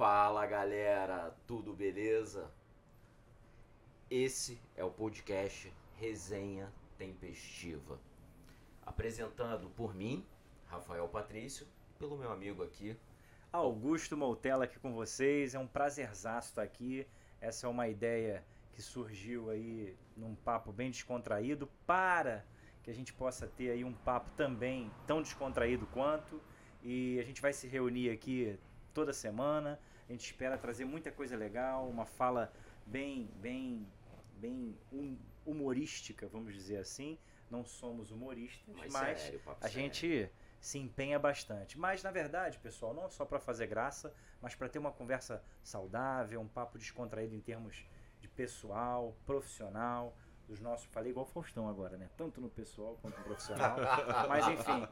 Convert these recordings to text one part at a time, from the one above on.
Fala galera, tudo beleza? Esse é o podcast Resenha Tempestiva, apresentado por mim, Rafael Patrício, e pelo meu amigo aqui, Augusto Moutella aqui com vocês. É um prazerzaço estar aqui. Essa é uma ideia que surgiu aí num papo bem descontraído para que a gente possa ter aí um papo também tão descontraído quanto. E a gente vai se reunir aqui toda semana. A gente espera trazer muita coisa legal, uma fala bem, bem, bem hum- humorística, vamos dizer assim. Não somos humoristas, mais mas sério, a sério. gente se empenha bastante. Mas na verdade, pessoal, não só para fazer graça, mas para ter uma conversa saudável, um papo descontraído em termos de pessoal, profissional, dos nossos, falei igual o Faustão agora, né? Tanto no pessoal quanto no profissional. mas enfim,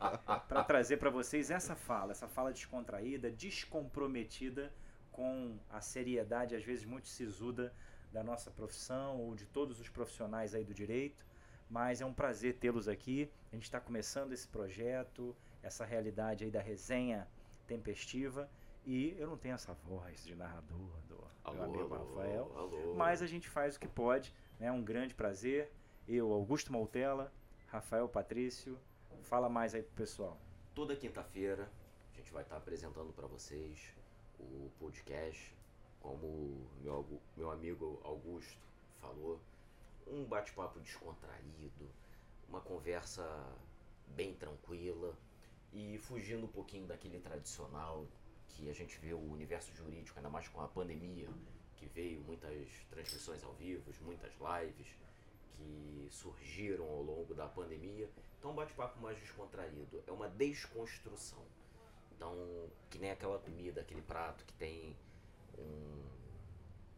para trazer para vocês essa fala, essa fala descontraída, descomprometida com a seriedade às vezes muito sisuda da nossa profissão ou de todos os profissionais aí do direito. Mas é um prazer tê-los aqui. A gente está começando esse projeto, essa realidade aí da resenha tempestiva. E eu não tenho essa voz de narrador do Alô, meu amigo Rafael. alô. Mas a gente faz o que pode. É né? um grande prazer. Eu, Augusto Moutella, Rafael Patrício. Fala mais aí pro pessoal. Toda quinta-feira a gente vai estar apresentando para vocês o podcast, como meu, meu amigo Augusto falou, um bate-papo descontraído, uma conversa bem tranquila e fugindo um pouquinho daquele tradicional que a gente vê o universo jurídico, ainda mais com a pandemia, que veio muitas transmissões ao vivo, muitas lives que surgiram ao longo da pandemia. Então, um bate-papo mais descontraído. É uma desconstrução. Então, que nem aquela comida, aquele prato que tem um,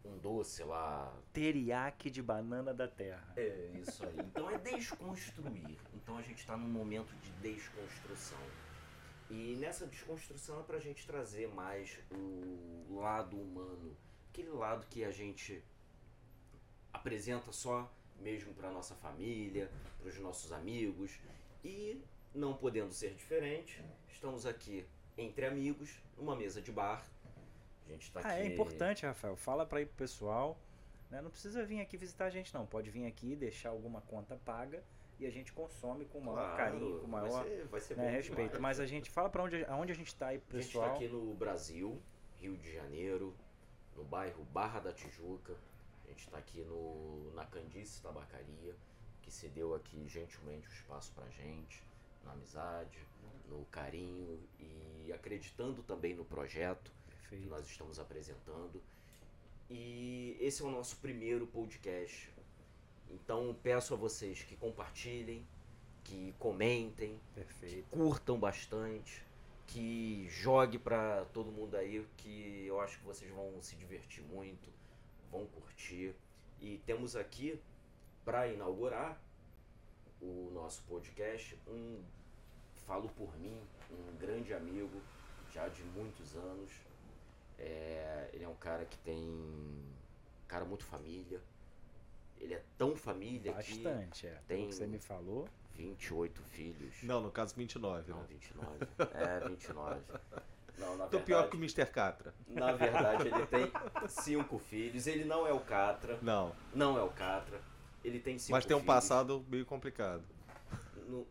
um doce lá. Teriaque de banana da terra. É isso aí. Então, é desconstruir. Então, a gente está num momento de desconstrução. E nessa desconstrução é para a gente trazer mais o lado humano. Aquele lado que a gente apresenta só mesmo para nossa família, para os nossos amigos e não podendo ser diferente, estamos aqui entre amigos, numa mesa de bar. A gente está Ah, aqui. é importante, Rafael. Fala para aí pro pessoal. né? Não precisa vir aqui visitar a gente, não. Pode vir aqui, deixar alguma conta paga e a gente consome com o maior Claro, carinho, com o maior vai ser, vai ser né, respeito. demais. Mas a gente fala para onde, aonde a gente está aí, pro A gente está pessoal. aqui no Brasil, Rio de Janeiro, no bairro Barra da Tijuca. A gente está aqui no, na Candice Tabacaria, que cedeu aqui gentilmente o espaço pra gente, na amizade, no carinho e acreditando também no projeto que Perfeito. nós estamos apresentando. E esse é o nosso primeiro podcast. Então peço a vocês que compartilhem, que comentem, Perfeito. curtam bastante, que jogue pra todo mundo aí, que eu acho que vocês vão se divertir muito, vão curtir. E temos aqui para inaugurar o nosso podcast um falo por mim, um grande amigo já de muitos anos. É, ele é um cara que tem um cara muito família. Ele é tão família Bastante, é. tem- que você me falou. que 28 filhos. Não, no caso 29, Não, né? 29. É, 29. Não, na Tô verdade, pior que o Mr. Catra. Na verdade, ele tem cinco filhos. Ele não é o Catra. Não, Não é o Catra. Ele tem cinco mas tem um filhos. passado meio complicado. No-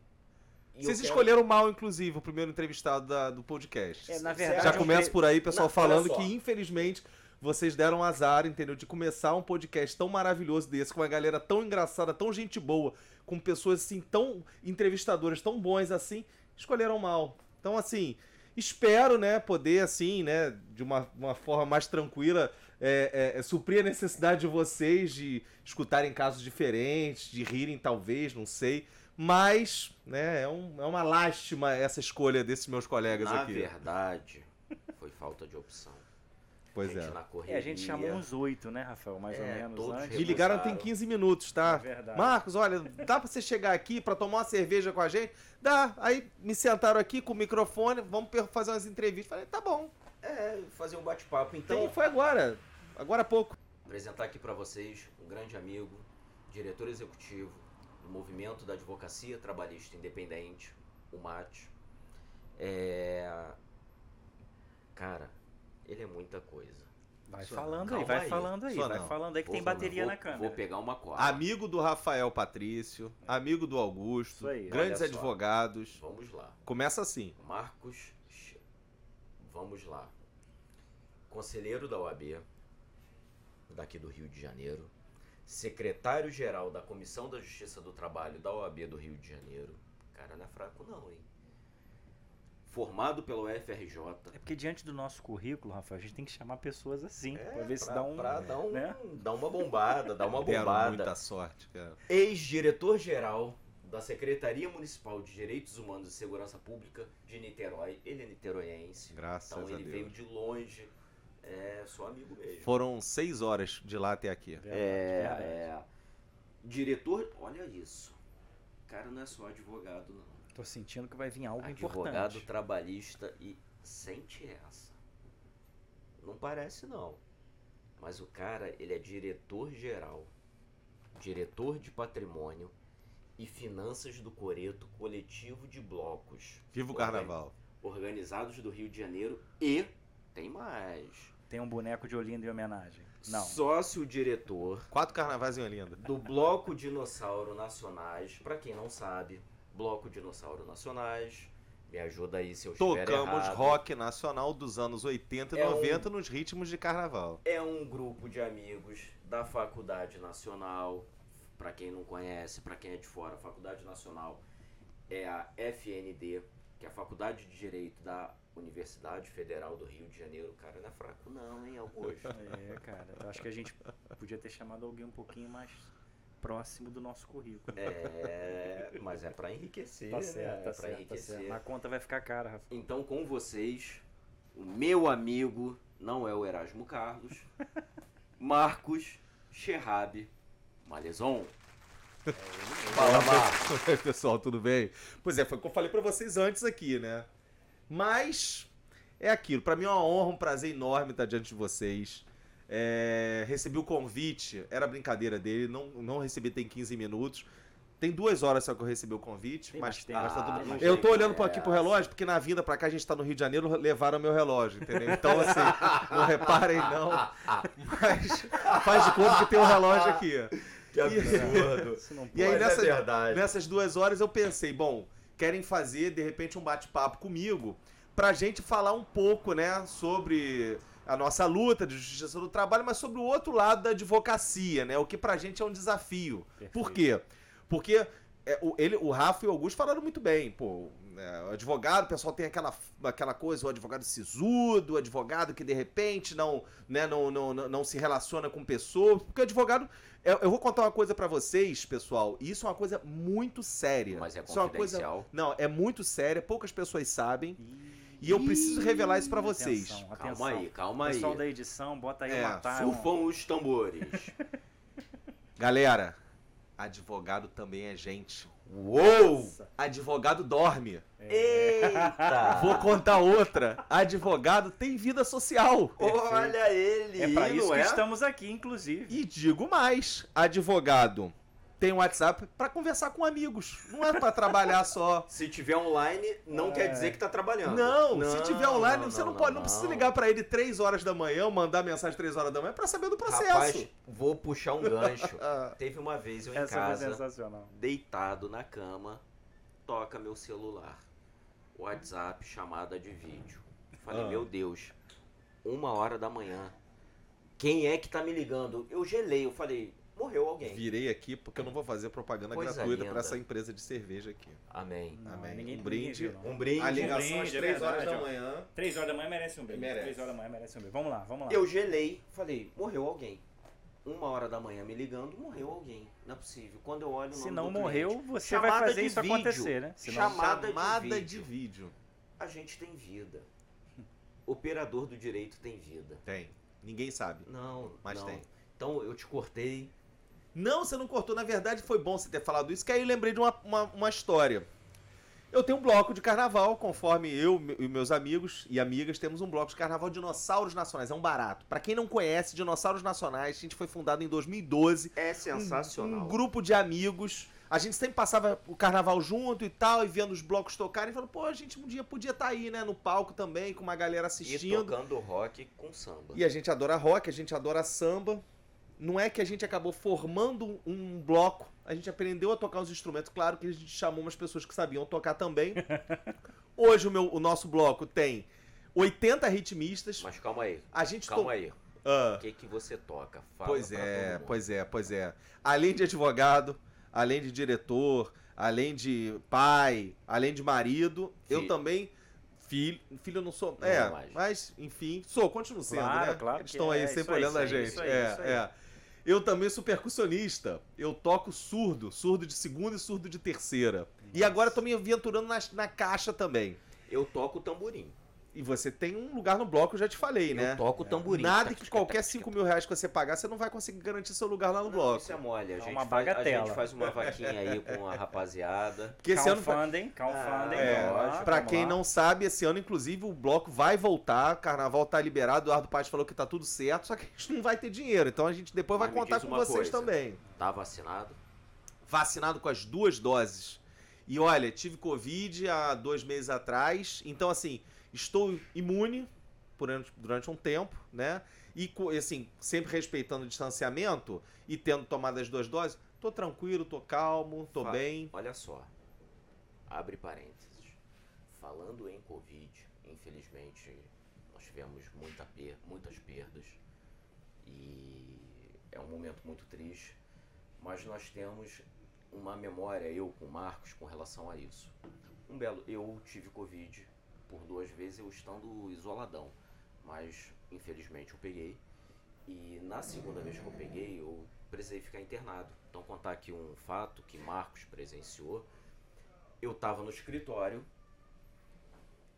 Vocês quero- escolheram mal, inclusive, o primeiro entrevistado da- do podcast. É, na verdade, Já começa por aí, pessoal, Não, falando que, infelizmente, vocês deram azar, entendeu? De começar um podcast tão maravilhoso desse, com uma galera tão engraçada, tão gente boa, com pessoas assim, tão entrevistadoras, tão bons assim, escolheram mal. Então, assim, espero, né, poder, assim, né, de uma, uma forma mais tranquila, é, é, é, suprir a necessidade de vocês de escutarem casos diferentes, de rirem, talvez, não sei. Mas, né, é, um- é uma lástima essa escolha desses meus colegas Na aqui. verdade, foi falta de opção. Pois gente é. na correria. É, a gente chamou uns oito, né, Rafael? Mais É, ou menos todos antes. Me ligaram tem 15 minutos, tá? É verdade. Marcos, olha, dá pra você chegar aqui pra tomar uma cerveja com a gente? Dá. Aí me sentaram aqui com o microfone, vamos fazer umas entrevistas. Falei, tá bom. É, fazer um bate-papo. Então Então, foi agora. Agora há pouco. apresentar aqui para vocês um grande amigo, diretor executivo Movimento da Advocacia Trabalhista Independente, o MAT. É... Cara, ele é muita coisa. Vai Só- falando aí, vai aí. falando aí, Só vai não. falando aí que Vou- tem bateria vou- na câmera. Vou pegar uma cola. Amigo do Rafael Patrício, amigo do Augusto, aí, grandes só. advogados. Vamos lá. Começa assim. Marcos, vamos lá. Conselheiro da OAB, daqui do Rio de Janeiro. Secretário-geral da Comissão da Justiça do Trabalho da OAB do Rio de Janeiro. Cara, não é fraco não, hein? Formado pelo FRJ. É porque diante do nosso currículo, Rafael, a gente tem que chamar pessoas assim, É, pra ver se pra- dá um... pra dar, um né? dar uma bombada, dar uma bombada. muita sorte, cara. Ex-diretor-geral da Secretaria Municipal de Direitos Humanos e Segurança Pública de Niterói. Ele é niteroiense. Graças Então a ele Deus. veio de longe. É, sou amigo mesmo. Foram seis horas de lá até aqui. Verdade, É, verdade. é. Diretor, olha isso. O cara não é só advogado, não. Tô sentindo que vai vir algo advogado importante. trabalhista e sente essa. Não parece não. Mas o cara, ele é diretor geral, diretor de patrimônio e finanças do Coreto Coletivo de Blocos. Viva o carnaval. Organizados do Rio de Janeiro e tem mais. Tem um boneco de Olinda em homenagem. Não. Sócio-diretor Quatro carnavais em Olinda. do Bloco Dinossauro Nacionais. Pra quem não sabe, Bloco Dinossauro Nacionais. Me ajuda aí se eu estiver Tocamos errado. rock nacional dos anos 80 e É um- 90 nos ritmos de carnaval. É um grupo de amigos da Faculdade Nacional. Pra quem não conhece, pra quem é de fora, a Faculdade Nacional é a FND, que é a Faculdade de Direito da Universidade Federal do Rio de Janeiro. Cara, não é fraco não, hein, Augusto? É, cara. Eu acho que a gente podia ter chamado alguém um pouquinho mais próximo do nosso currículo. É, mas é pra enriquecer, Tá né? certo, é tá pra certo, tá enriquecer. certo. A conta vai ficar cara, Rafael. Então, com vocês, o meu amigo, não é o Erasmo Carlos, Marcos Scherrab Malezon. Fala, Marcos. Oi, pessoal, tudo bem? Pois é, foi o que eu falei pra vocês antes aqui, né? Mas é aquilo. Pra mim é uma honra, um prazer enorme estar diante de vocês. É, recebi o convite, era brincadeira dele, não, não recebi tem 15 minutos. Tem duas horas só que eu recebi o convite, Tem mas, tem mas tá tudo... mas Eu tô olhando é aqui pro relógio, porque na vinda pra cá a gente tá no Rio de Janeiro, levaram meu relógio, entendeu? Então, assim, não reparem não, mas faz de conta que tem um relógio aqui. Que absurdo. Isso não E aí, Mas nessa- é. Nessas duas horas eu pensei, bom, querem fazer de repente um bate-papo comigo pra gente falar um pouco, né, sobre a nossa luta de justiça do trabalho, mas sobre o outro lado da advocacia, né, o que pra gente é um desafio. Por quê? Porque é, o, ele, o Rafa e o Augusto falaram muito bem, pô, é, o advogado, o pessoal tem aquela, aquela coisa, o advogado sisudo, o advogado que de repente não, né, não, não, não, não se relaciona com pessoas, porque o advogado eu, eu vou contar uma coisa pra vocês, pessoal, e isso é uma coisa muito séria. Mas é Isso é uma coisa, confidencial. não, é muito séria, poucas pessoas sabem, e eu preciso revelar isso pra vocês. Atenção, Calma atenção. aí, calma aí. Pessoal da edição, bota aí É, uma um- Surfam os tambores. Galera, advogado também é gente. Uou! Nossa. Advogado dorme. Eita! Vou contar outra. Advogado tem vida social. Olha ele! É pra não isso que é? estamos aqui, inclusive. E digo mais, advogado tem um WhatsApp pra conversar com amigos. Não é pra trabalhar só. Se tiver online, não É. quer dizer que tá trabalhando. Não, se tiver online, não, você não, não, pode, não, precisa ligar pra ele 3 horas da manhã, mandar mensagem 3 horas da manhã pra saber do processo. Rapaz, vou puxar um gancho. Ah, Teve uma vez eu em Essa casa, deitado na cama, toca meu celular. WhatsApp, chamada de vídeo. Falei, Ah. meu Deus, uma hora da manhã. Quem é que tá me ligando? Eu gelei, eu falei, morreu alguém. virei aqui porque eu não vou fazer propaganda Coisa gratuita pra essa empresa de cerveja aqui. Amém. Não, Amém. Ninguém, Um brinde. ninguém. Um brinde. A ligação brinde, às é 3 horas verdade, da manhã. 3 horas da manhã merece um brinde. Merece. 3 horas da manhã merece um brinde. Vamos lá, vamos lá. Eu gelei, falei, morreu alguém. Uma hora da manhã me ligando, morreu alguém. Não é possível. Quando eu olho o nome Se não do morreu, cliente, você chamada vai fazer isso vídeo. acontecer, né? Senão- Chamada de Chamada vídeo. de vídeo. a gente tem vida. Operador do direito tem vida. Tem. Ninguém sabe. Não, Mas não. tem. Então eu te cortei. Não, você não cortou. Na verdade, foi bom você ter falado isso, que aí eu lembrei de uma, uma, uma história. Eu tenho um bloco de carnaval, conforme eu e meus amigos e amigas temos um bloco de carnaval Dinossauros Nacionais. É um barato. Pra quem não conhece, Dinossauros Nacionais, a gente foi fundado em 2012. É Um- sensacional. Um, grupo de amigos. A gente sempre passava o carnaval junto e tal, e vendo os blocos tocarem, e falou, pô, a gente um dia podia estar aí, né, no palco também, com uma galera E assistindo. tocando rock com samba. E a gente adora rock, a gente adora samba. Não é que a gente acabou formando um bloco, a gente aprendeu a tocar os instrumentos. Claro que a gente chamou umas pessoas que sabiam tocar também. Hoje o, meu, o nosso bloco tem 80 ritmistas. Mas calma aí, A gente calma to- aí. Ah, O que que você toca? Fala pois é, pois é, pois é. Além de advogado, além de diretor, além de pai, além de marido, eu Filho. também. Filho, filho eu não sou. Não é, é mais. mas, enfim, sou, continuo sendo, Claro, né? claro Eles estão é, aí sempre aí, olhando a aí, gente. isso aí, é, isso aí. é. Eu também sou percussionista. Eu toco surdo, surdo de segunda e surdo de terceira. E agora eu tô me aventurando na, na caixa também. Eu toco tamborim. E você tem um lugar no bloco, eu já te falei, né? Eu toco tamborim. Nada que qualquer 5 mil reais que você pagar, você não vai conseguir garantir seu lugar lá no Não, bloco. Isso é mole. A, É gente uma faz, a gente faz uma vaquinha aí com a rapaziada. Porque esse ano, Crowdfunding, crowdfunding. É, lá, pra quem lá. não sabe, esse ano, inclusive, o bloco vai voltar. Carnaval tá liberado. O Eduardo Paz falou que tá tudo certo, só que a gente não vai ter dinheiro. Então a gente depois vai Mas me contar com vocês coisa. também. Tá vacinado? Vacinado com as duas doses. E olha, tive Covid há dois meses atrás. Então, assim, estou imune durante, durante um tempo, né? E, assim, sempre respeitando o distanciamento e tendo tomado as duas doses, tô tranquilo, tô calmo, tô Fa- bem. Olha só. Abre parênteses. Falando em Covid, infelizmente nós tivemos muita per muitas perdas. E é um momento muito triste. Mas nós temos uma memória, eu com o Marcos, com relação a isso. Um belo. Eu tive Covid por duas vezes, eu estando isoladão. Mas infelizmente eu peguei. E na segunda vez que eu peguei, eu precisei ficar internado. Então contar aqui um fato que Marcos presenciou. Eu tava no escritório.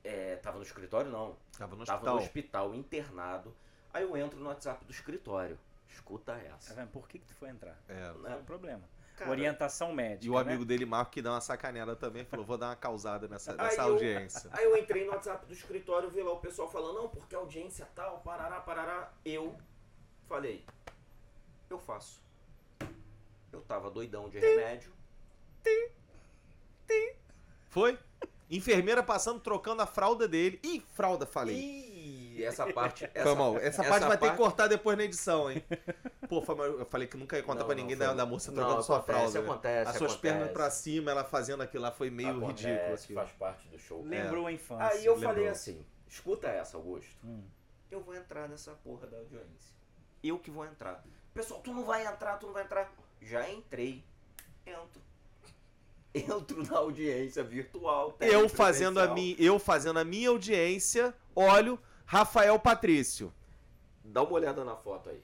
É, tava no escritório não. Tava no tava hospital. no hospital internado. Aí eu entro no WhatsApp do escritório. Escuta essa. vendo? Por que, que tu foi entrar? É. Foi um problema. Cara, Orientação médica. E o né? amigo dele, Marco, que dá uma sacaneada também, falou: vou dar uma causada nessa, Aí nessa eu- audiência. Aí eu entrei no WhatsApp do escritório, vi lá o pessoal falando, não, porque a audiência tal, parará, parará. Eu falei, eu faço. Eu tava doidão de remédio. Foi? Enfermeira passando, trocando a fralda dele. Ih, fralda, falei. Ih, essa parte. Essa, Foi mal. Essa, essa parte vai ter parte- que cortar depois na edição, hein? Pô, foi mal. eu falei que nunca ia contar Não, pra não, ninguém foi da, da moça Não, trocando sua acontece, fralda. né? acontece, As suas acontece. pernas pra cima, ela fazendo aquilo lá foi meio Acontece, ridículo. Aquilo. Faz parte do show. Lembrou a infância. Aí eu lembrou. falei assim, escuta essa, Augusto. Hum. Eu vou entrar nessa porra da audiência. Eu que vou entrar. Pessoal, tu não vai entrar, tu não vai entrar. Já entrei. Entro. Entro na audiência virtual. Eu fazendo, a minha, eu fazendo a minha audiência, olho Rafael Patrício. Dá uma olhada na foto aí.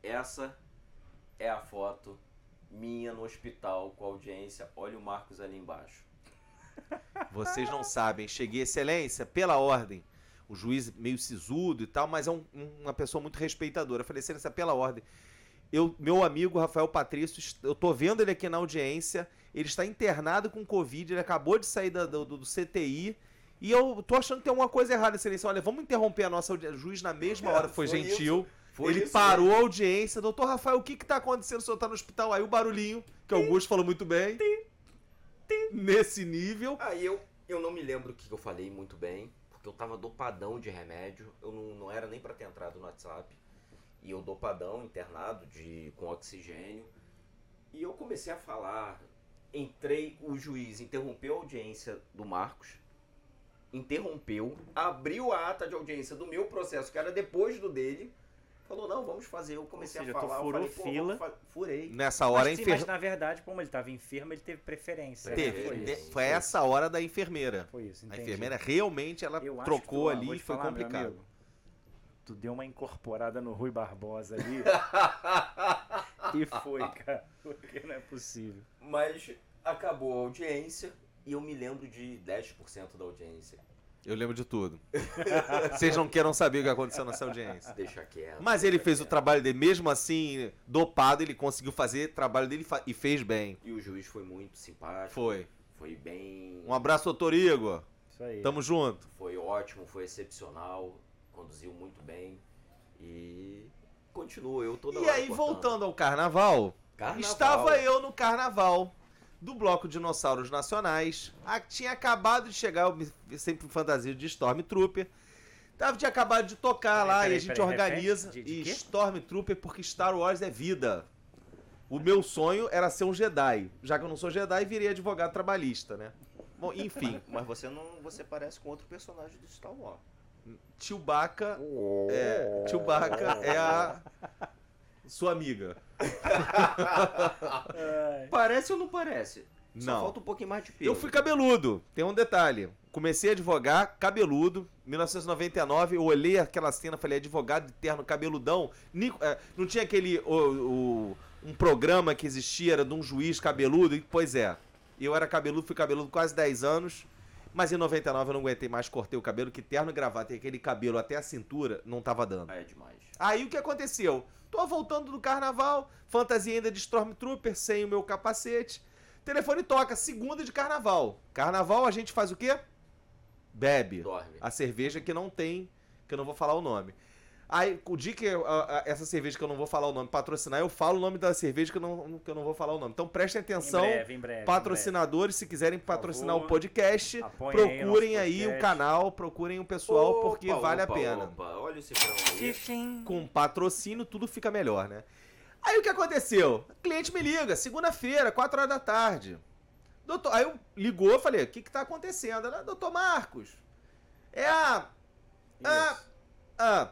Essa é a foto minha no hospital com a audiência. Olha o Marcos ali embaixo. Vocês não sabem, cheguei, excelência, pela ordem. O juiz meio sisudo e tal, mas é um- uma pessoa muito respeitadora. Eu falei, excelência, pela ordem. Eu, meu amigo Rafael Patrício, eu tô vendo ele aqui na audiência. Ele está internado com Covid, ele acabou de sair da- do- do CTI. E eu tô achando que tem alguma coisa errada, excelência. Olha, vamos interromper a nossa audiência. O juiz, na mesma hora, foi, Foi gentil. Foi ele isso parou mesmo. a audiência. Doutor Rafael, o que que tá acontecendo? O senhor tá no hospital? Aí o barulhinho, que o Augusto falou muito bem. Nesse nível. Aí eu, eu não me lembro o que eu falei muito bem, porque eu tava dopadão de remédio. Eu não, não era nem pra ter entrado no WhatsApp. E eu dopadão, internado de, com oxigênio. E eu comecei a falar. Entrei, o juiz interrompeu a audiência do Marcos. Interrompeu, abriu a ata de audiência do meu processo, que era depois do dele. Falou, não, vamos fazer. Eu comecei seja, a tu falar. eu furou falei, pô, fila. fa- Furei. Nessa hora, a mas, sim, enfer... mas na verdade, como ele estava enfermo, ele teve preferência. né? Teve. Foi De- isso. Foi essa hora da enfermeira. Foi isso, A entendi. enfermeira realmente ela Eu trocou tu, ali e foi falar, meu complicado. amigo, tu deu uma incorporada no Rui Barbosa ali. e foi, cara. Porque não é possível. Mas acabou a audiência e eu me lembro de 10% da audiência. Eu lembro de tudo. Vocês não queiram saber o que aconteceu nessa audiência. Deixa quieto. Mas ele fez o quieto. trabalho dele, mesmo assim, dopado, ele conseguiu fazer o trabalho dele e fez bem. E o juiz foi muito simpático. Foi. Foi bem. Um abraço, doutor Igor. Isso aí. Tamo junto. Foi ótimo, foi excepcional. Conduziu muito bem. E continua, eu toda E hora aí, cortando. voltando ao carnaval, Carnaval. Estava eu no carnaval do Bloco Dinossauros Nacionais. Ah, tinha acabado de chegar, eu me- sempre fantasia de Stormtrooper. Tava, tinha acabado de tocar Peraí, lá peraí, e a gente peraí, organiza. De- de e quê? Stormtrooper porque Star Wars é vida. O meu sonho era ser um Jedi. Já que eu não sou Jedi, virei advogado trabalhista, né? Bom, enfim, Mas você não. Você parece com outro personagem do Star Wars. Chewbacca é, Chewbacca é a sua amiga. Parece ou não parece? Só Não. falta um pouquinho mais de pelo. Eu fui cabeludo. Tem um detalhe. Comecei a advogar cabeludo. 1999, eu olhei aquela cena, falei, advogado de terno cabeludão. Nico- é, não tinha aquele. o- o- um programa que existia, era de um juiz cabeludo? E, Pois é. Eu era cabeludo, fui cabeludo quase 10 anos. Mas em 99 eu não aguentei mais, cortei o cabelo, que terno e gravata e aquele cabelo até a cintura não tava dando. É demais. Aí o que aconteceu? Tô voltando do carnaval, fantasia ainda de Stormtrooper, sem o meu capacete. Telefone toca, segunda de carnaval. Carnaval a gente faz o quê? Bebe. Dorme. A cerveja que não tem, que eu não vou falar o nome. Aí, o dia que a- a- essa cerveja que eu não vou falar o nome patrocinar, eu falo o nome da cerveja que eu não, que eu não vou falar o nome. Então prestem atenção, em breve, em breve, em patrocinadores, se quiserem patrocinar o favor, podcast, aí o procurem nosso aí o podcast. canal, procurem o pessoal, porque Opa, vale opa, a pena Opa, olha o breve. com patrocínio, tudo fica melhor, né? Aí o que aconteceu? O cliente me liga, segunda-feira, 4 horas da tarde. Doutor, aí eu ligou, falei, o que que tá acontecendo? Ela, doutor Marcos, é a... a, a...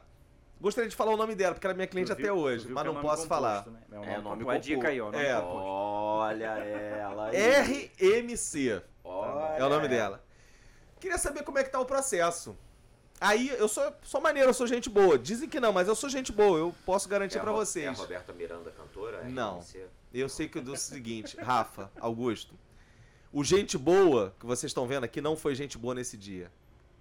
Gostaria de falar o nome dela, porque ela é minha cliente Tu até viu- hoje, viu mas é não nome posso falar. composto, né? É, É, nome nome composto. Uma dica aí, ó. nome É. composto. Olha ela aí. RMC Olha. é o nome dela. Queria saber como é que tá o processo. Aí, eu sou, sou maneiro, eu sou gente boa. Dizem que não, mas eu sou gente boa, eu posso garantir É a pra Ro- vocês. É a Roberta Miranda, cantora? É Não. RMC? Eu sei que eu dou o seguinte, Rafa, Augusto. O gente boa que vocês estão vendo aqui não foi gente boa nesse dia.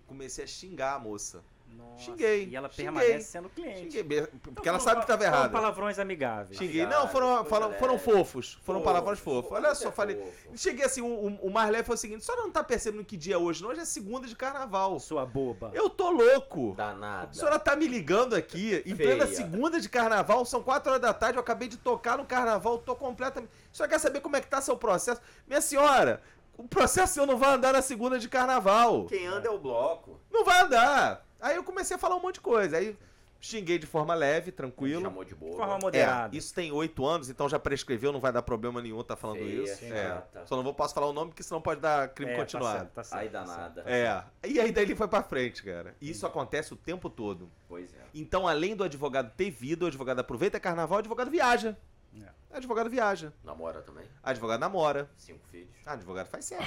Comecei a xingar a moça. Nossa, Xinguei, E ela xinguei. permanece sendo cliente. Xinguei, be- porque Então ela foram sabe que estava foram errada. palavrões amigáveis. Xinguei. Não, foram, foram, leve. foram fofos. Foram Fofo, palavrões fofos. fofo, Olha só, é falei. fofo. Cheguei assim, o, o mais leve foi o seguinte: só não tá percebendo que dia é hoje, não. Hoje é segunda de carnaval. Sua boba. Eu tô louco. Danada. A senhora tá me ligando aqui em Feia. plena segunda de carnaval, são 4 horas da tarde, eu acabei de tocar no carnaval, tô completamente. A senhora quer saber como é que tá seu processo? Minha senhora, o processo seu não vai andar na segunda de carnaval. Quem anda é o bloco. Não vai andar. Aí eu comecei a falar um monte de coisa. Aí xinguei de forma leve, tranquilo. Chamou de De boa. forma É, moderada. isso tem oito anos, então já prescreveu, não vai dar problema nenhum tá falando Feia, isso. sim, É. gata. Só não vou posso falar o nome, porque senão pode dar crime É, Tá continuado. certo, tá certo, Ai, tá certo. danada. É. E aí daí ele foi pra frente, cara. Isso acontece o tempo todo. Pois é. Então, além do advogado ter vida, o advogado aproveita carnaval, o advogado viaja. É. O advogado viaja. Namora também. Advogado namora. Cinco filhos. Ah, advogado faz sexo.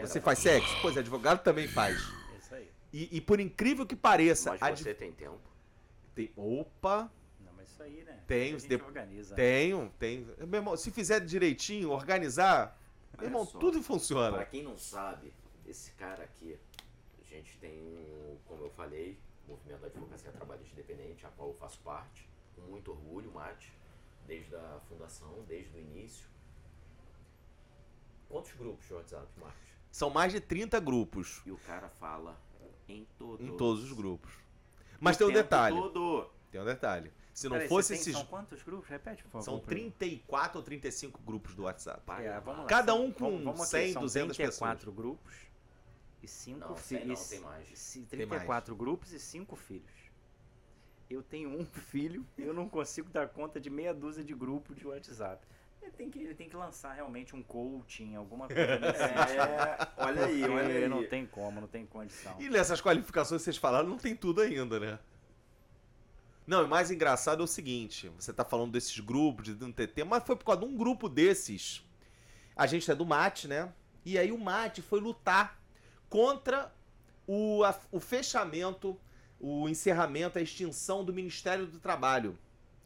Você faz sexo? Pois, advogado também faz. E, e por incrível que pareça, Mas você tem tempo. tem... Opa, Não, mas isso aí, né? Tem a os gente de- organiza. tenho, tem. Meu irmão, se fizer direitinho, organizar, meu irmão, só. tudo Pra funciona. quem não sabe, esse cara aqui, a gente tem, um, como eu falei, Movimento da Advocacia Trabalhista Independente, a qual eu faço parte, com muito orgulho, Mate, desde a fundação, desde o início. Quantos grupos de WhatsApp, Mate? São mais de 30 grupos E o cara fala em todos. em todos os grupos. Mas O tem um detalhe. todo. Tem um detalhe. Se não Peraí, fosse tem- esses. São quantos grupos? Repete, por favor. São pra mim. 34 ou 35 grupos do WhatsApp. Pai, É, vamos lá. Cada um com vamos- vamos aqui, 100, são 200 34 grupos e 5 Não, filhos. 100 não, tem mais. Tem 34 grupos e 5 filhos. Eu tenho um filho e eu não consigo dar conta de meia dúzia de grupos de WhatsApp. Ele tem que, ele tem que lançar realmente um coaching, alguma coisa nesse. É, olha aí, olha aí. não tem como, não tem condição. E nessas qualificações que vocês falaram, não tem tudo ainda, né? Não, e mais engraçado é o seguinte: você tá falando desses grupos, de ter tempo, mas foi por causa de um grupo desses. A gente é do Mate, né? E aí o Mate foi lutar contra o, a- o fechamento, o encerramento, a extinção do Ministério do Trabalho.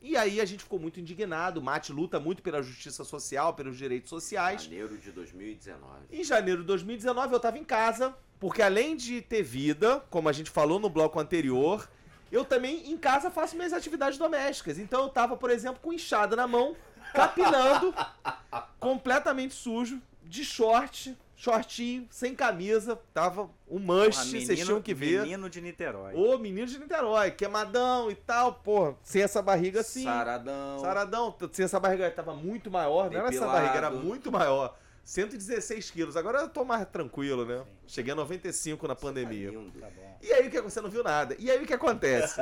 E aí a gente ficou muito indignado. O Mate luta muito pela justiça social, pelos direitos sociais. Janeiro de 2019. Em janeiro de 2019 eu tava em casa, porque além de ter vida, como a gente falou no bloco anterior, eu também em casa faço minhas atividades domésticas. Então eu tava, por exemplo, com enxada na mão, capinando, completamente sujo, de short, shortinho, sem camisa, tava um Porra, must, vocês tinham que ver. Menino de Niterói. Ô, menino de Niterói, queimadão e tal, porra, sem essa barriga assim. Saradão. Saradão, sem essa barriga tava muito maior, não era essa Depilado. barriga, era muito maior. 116 quilos, agora eu tô mais tranquilo, né? Sim. Cheguei a 95 na pandemia. Tá lindo. Tá bom. E aí o que você não viu nada? E aí o que acontece?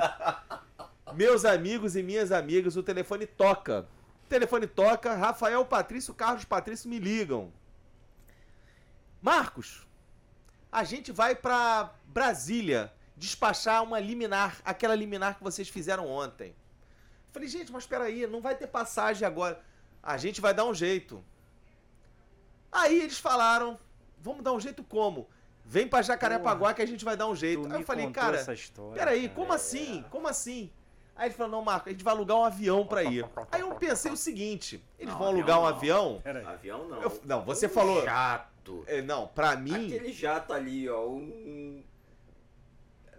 Meus amigos e minhas amigas, o telefone toca. O telefone toca, Rafael Patrício, Carlos Patrício me ligam. Marcos, a gente vai pra Brasília despachar uma liminar, aquela liminar que vocês fizeram ontem. Falei, gente, mas peraí, não vai ter passagem agora. A gente vai dar um jeito. Aí eles falaram, vamos dar um jeito como? Vem pra Jacarepaguá que a gente vai dar um jeito. Aí eu falei, cara, essa história, Peraí, cara. como assim? Como assim? Aí ele falou, não, Marco, a gente vai alugar um avião pra ir. Aí eu pensei o seguinte, eles Não, vão alugar um não. avião? Peraí. Avião não. Eu- não, você Um falou- Jato. É, Não, pra mim, Aquele jato ali, ó. Um...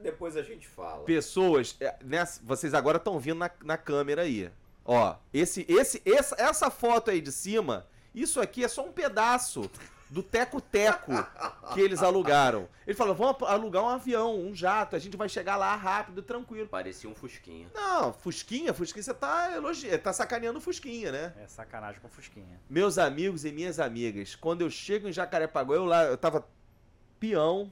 Depois a gente fala. pessoas, é, nessa- vocês agora estão vindo na, na câmera aí. Ó, esse, esse, essa, essa foto aí de cima, isso aqui é só um pedaço do teco-teco que eles alugaram. Ele falou, vamos alugar um avião, um jato, a gente vai chegar lá rápido, tranquilo. Parecia um Fusquinha. Não, Fusquinha, Fusquinha, você tá elogiando, tá sacaneando o Fusquinha, né? É sacanagem com a Fusquinha. Meus amigos e minhas amigas, quando eu chego em Jacarepaguá, eu lá, eu tava peão,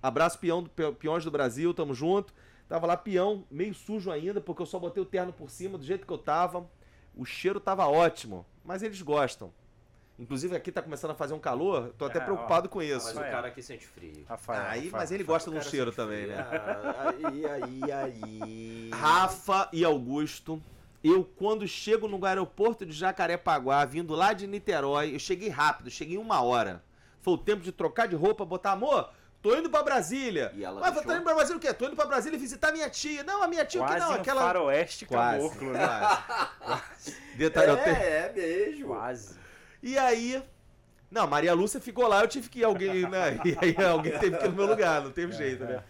abraço peão do Pe- peões do Brasil, tamo junto. Tava lá peão, meio sujo ainda, porque eu só botei o terno por cima do jeito que eu tava. O cheiro tava ótimo, mas eles gostam. Inclusive aqui tá começando a fazer um calor, tô até É, ó. preocupado com Mas isso. o Rafael. cara aqui sente frio. Rafael. Aí, Rafael, mas ele Rafael. gosta de um cheiro também, frio. né? Ah, Aí, aí, aí. Rafa e Augusto, eu quando chego no aeroporto de Jacarepaguá, vindo lá de Niterói, eu cheguei rápido, cheguei em uma hora. Foi o tempo de trocar de roupa, botar amor. Tô indo pra Brasília. E ela Mas deixou? tô indo pra Brasília o quê? Tô indo pra Brasília visitar minha tia. Não, a minha tia o Quase que não, um aquela. faroeste Quase, caboclo, né? quase. Detalhe, eu tenho- É, é mesmo. Quase. E aí. Não, Maria Lúcia ficou lá, eu tive que ir alguém, né? E aí alguém teve que ir no meu lugar, não teve jeito, né?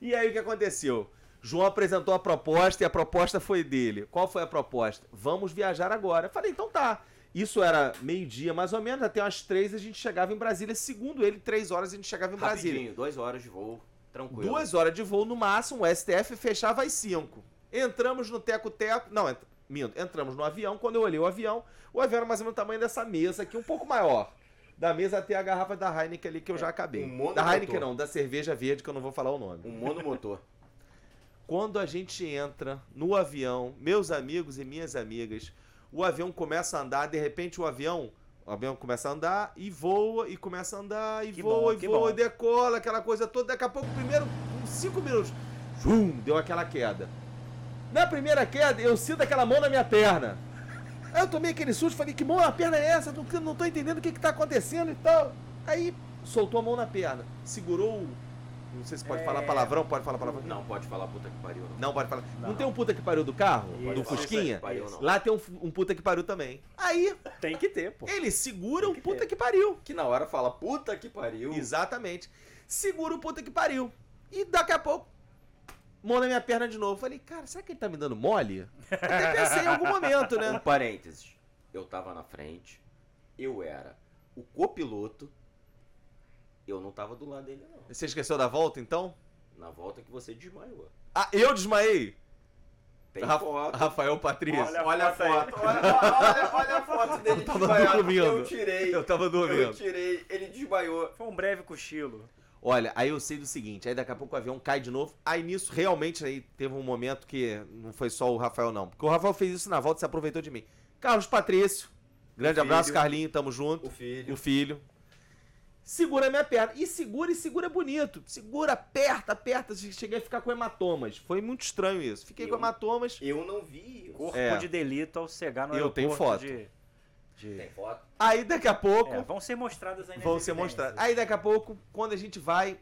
E aí o que aconteceu? João apresentou a proposta e a proposta foi dele. Qual foi a proposta? Vamos viajar agora. Eu falei, então tá. Isso era meio-dia, mais ou menos, até umas três a gente chegava em Brasília. Segundo ele, três horas a gente chegava em Brasília. Rapidinho, duas horas de voo. Tranquilo. Duas horas de voo no máximo, o STF fechava às cinco. Entramos no teco-teco. Não, ent- minto, entramos no avião. Quando eu olhei o avião, o avião era mais ou menos o tamanho dessa mesa aqui, um pouco maior. Da mesa até a garrafa da Heineken ali que eu já acabei. um da Heineken não, da cerveja verde que eu não vou falar o nome. Um monomotor. Quando a gente entra no avião, meus amigos e minhas amigas, o avião começa a andar, de repente o avião, o avião começa a andar e voa e começa a andar e Que voa bom, e voa bom. e decola, aquela coisa toda. Daqui a pouco, primeiro, uns 5 minutos, vum, deu aquela queda. Na primeira queda, eu sinto aquela mão na minha perna. Aí eu tomei aquele susto, falei, que mão na perna é essa? Não, não tô entendendo o que que tá acontecendo e tal. Aí, soltou a mão na perna, segurou, o- não sei se pode É. falar palavrão, pode falar palavrão? Não pode falar puta que pariu, não. Não pode falar. Não, Não. tem um puta que pariu do carro? Isso. Do Fusquinha? pariu. Lá tem um, um puta que pariu também. Aí, Tem que ter, pô. ele segura o puta ter. que pariu. Que na hora fala puta que pariu. Exatamente. Segura o puta que pariu. E daqui a pouco, mão na minha perna de novo. Falei, cara, será que ele tá me dando mole? Até pensei em algum momento, Um né? parênteses. Eu tava na frente. Eu era o copiloto. Eu não tava do lado dele, não. Você esqueceu da volta, então? Na volta que você desmaiou. Ah, eu desmaiei? Tem Rafa- foto. Rafael Patrício. Olha Olha a foto olha, olha, olha a foto dele Eu tava desmaiado. dormindo. Eu tirei. Eu tava Eu dormindo. tirei, ele desmaiou. Foi um breve cochilo. Olha, aí eu sei do seguinte, aí daqui a pouco o avião cai de novo. Aí nisso, realmente, aí teve um momento que não foi só o Rafael, não. Porque o Rafael fez isso na volta e se aproveitou de mim. Carlos Patrício, grande O abraço, filho. Carlinho, tamo junto. O filho. O filho. Segura a minha perna. E segura e segura bonito. Segura, aperta, aperta. Cheguei a ficar com hematomas. Foi muito estranho isso. Fiquei com Eu- hematomas. Eu não vi. Corpo É. de delito ao cegar no Eu tenho aeroporto foto. de... de- Tem foto? Aí daqui a pouco. É, vão ser mostradas ainda vão ser mostrados. Aí daqui a pouco, quando a gente vai,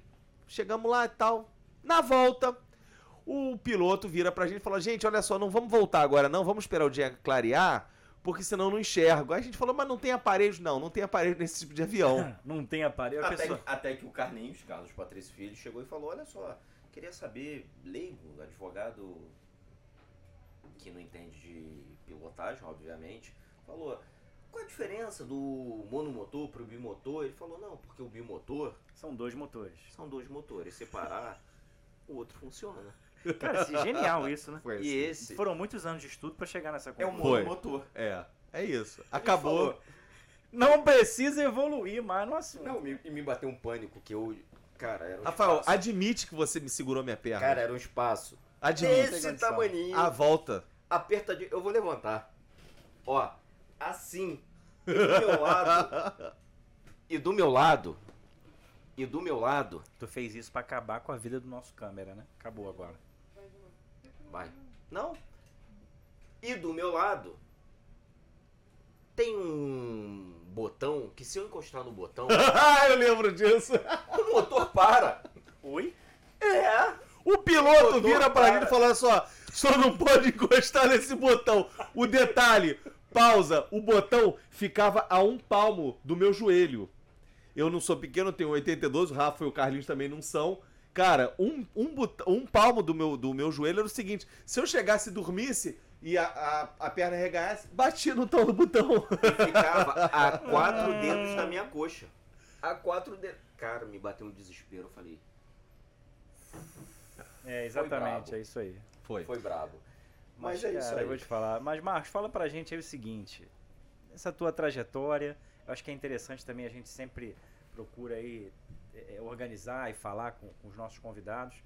chegamos lá e tal. Na volta, o piloto vira pra gente e fala: Gente, olha só, não vamos voltar agora, não, vamos esperar o dia clarear, porque senão eu não enxergo. Aí a gente falou: Mas não tem aparelhos? Não, não tem aparelho nesse tipo de avião. Não tem aparelho, Até, pessoa... que- até que o Carlinhos, Carlos Patrício Filho, chegou e falou: Olha só, queria saber, leigo, advogado que não entende de pilotagem, obviamente, falou: qual a diferença do monomotor pro bimotor? Ele falou, não, porque o bimotor São dois motores. são dois motores. Separar, o outro funciona. Cara, assim, genial isso, né? Foi E assim. esse Foram muitos anos de estudo pra chegar nessa é o conclusão. Foi. monomotor. É, é isso. Acabou. Não precisa evoluir mais no assunto. Não, me, e me bateu um pânico que eu. Cara, era um Rafael, espaço. admite que você me segurou minha perna. Cara, era um espaço. admite. condição. tamaninho. A volta. Apertadinho. Eu vou levantar. Ó, assim. E do meu lado. E do meu lado. E do meu lado. Tu fez isso pra acabar com a vida do nosso câmera, né? Acabou agora. Vai. Não. E do meu lado. Tem um botão que se eu encostar no botão, ah, eu lembro disso. o motor para. Oi? É. O piloto Motor vira pra para. gente e fala só: só não pode encostar nesse botão. O detalhe, pausa, o botão ficava a um palmo do meu joelho. Eu não sou pequeno, tenho 82, o Rafa e o Carlinhos também não são. Cara, um, um, um palmo do meu, do meu joelho era o seguinte: se eu chegasse e dormisse e a, a, a perna reganhasse, batia no tal do botão. E ficava a quatro dedos da minha coxa. A quatro dedos. Cara, me bateu um desespero. Eu falei, É, exatamente, é isso aí. Foi. foi brabo. Mas, Mas, é isso cara, aí. eu vou te falar. Mas, Marcos, fala pra gente aí o seguinte. Essa tua trajetória, eu acho que é interessante também, a gente sempre procura aí é, organizar e falar com, com os nossos convidados.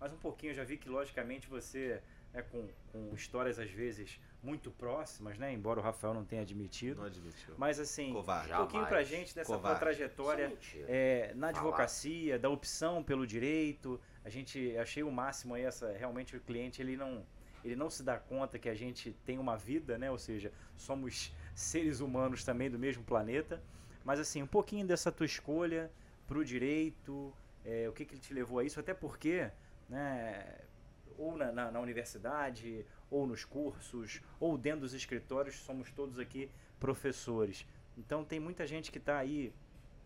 Mas um pouquinho, eu já vi que, logicamente, você, né, com, com histórias às vezes muito próximas, né? Embora o Rafael não tenha admitido. Não admitiu. Mas assim, Covarde. um pouquinho Jamais. pra gente dessa tua Covarde. trajetória Isso é é, na Falar. advocacia, da opção pelo direito. A gente achei o máximo aí essa realmente o cliente ele não ele não se dá conta que a gente tem uma vida, né? Ou seja, somos seres humanos também do mesmo planeta. Mas assim, um pouquinho dessa tua escolha pro direito, é, o que que te levou a isso? Até porque, né? Ou na, na- na universidade, ou nos cursos, ou dentro dos escritórios, somos todos aqui professores. Então tem muita gente que está aí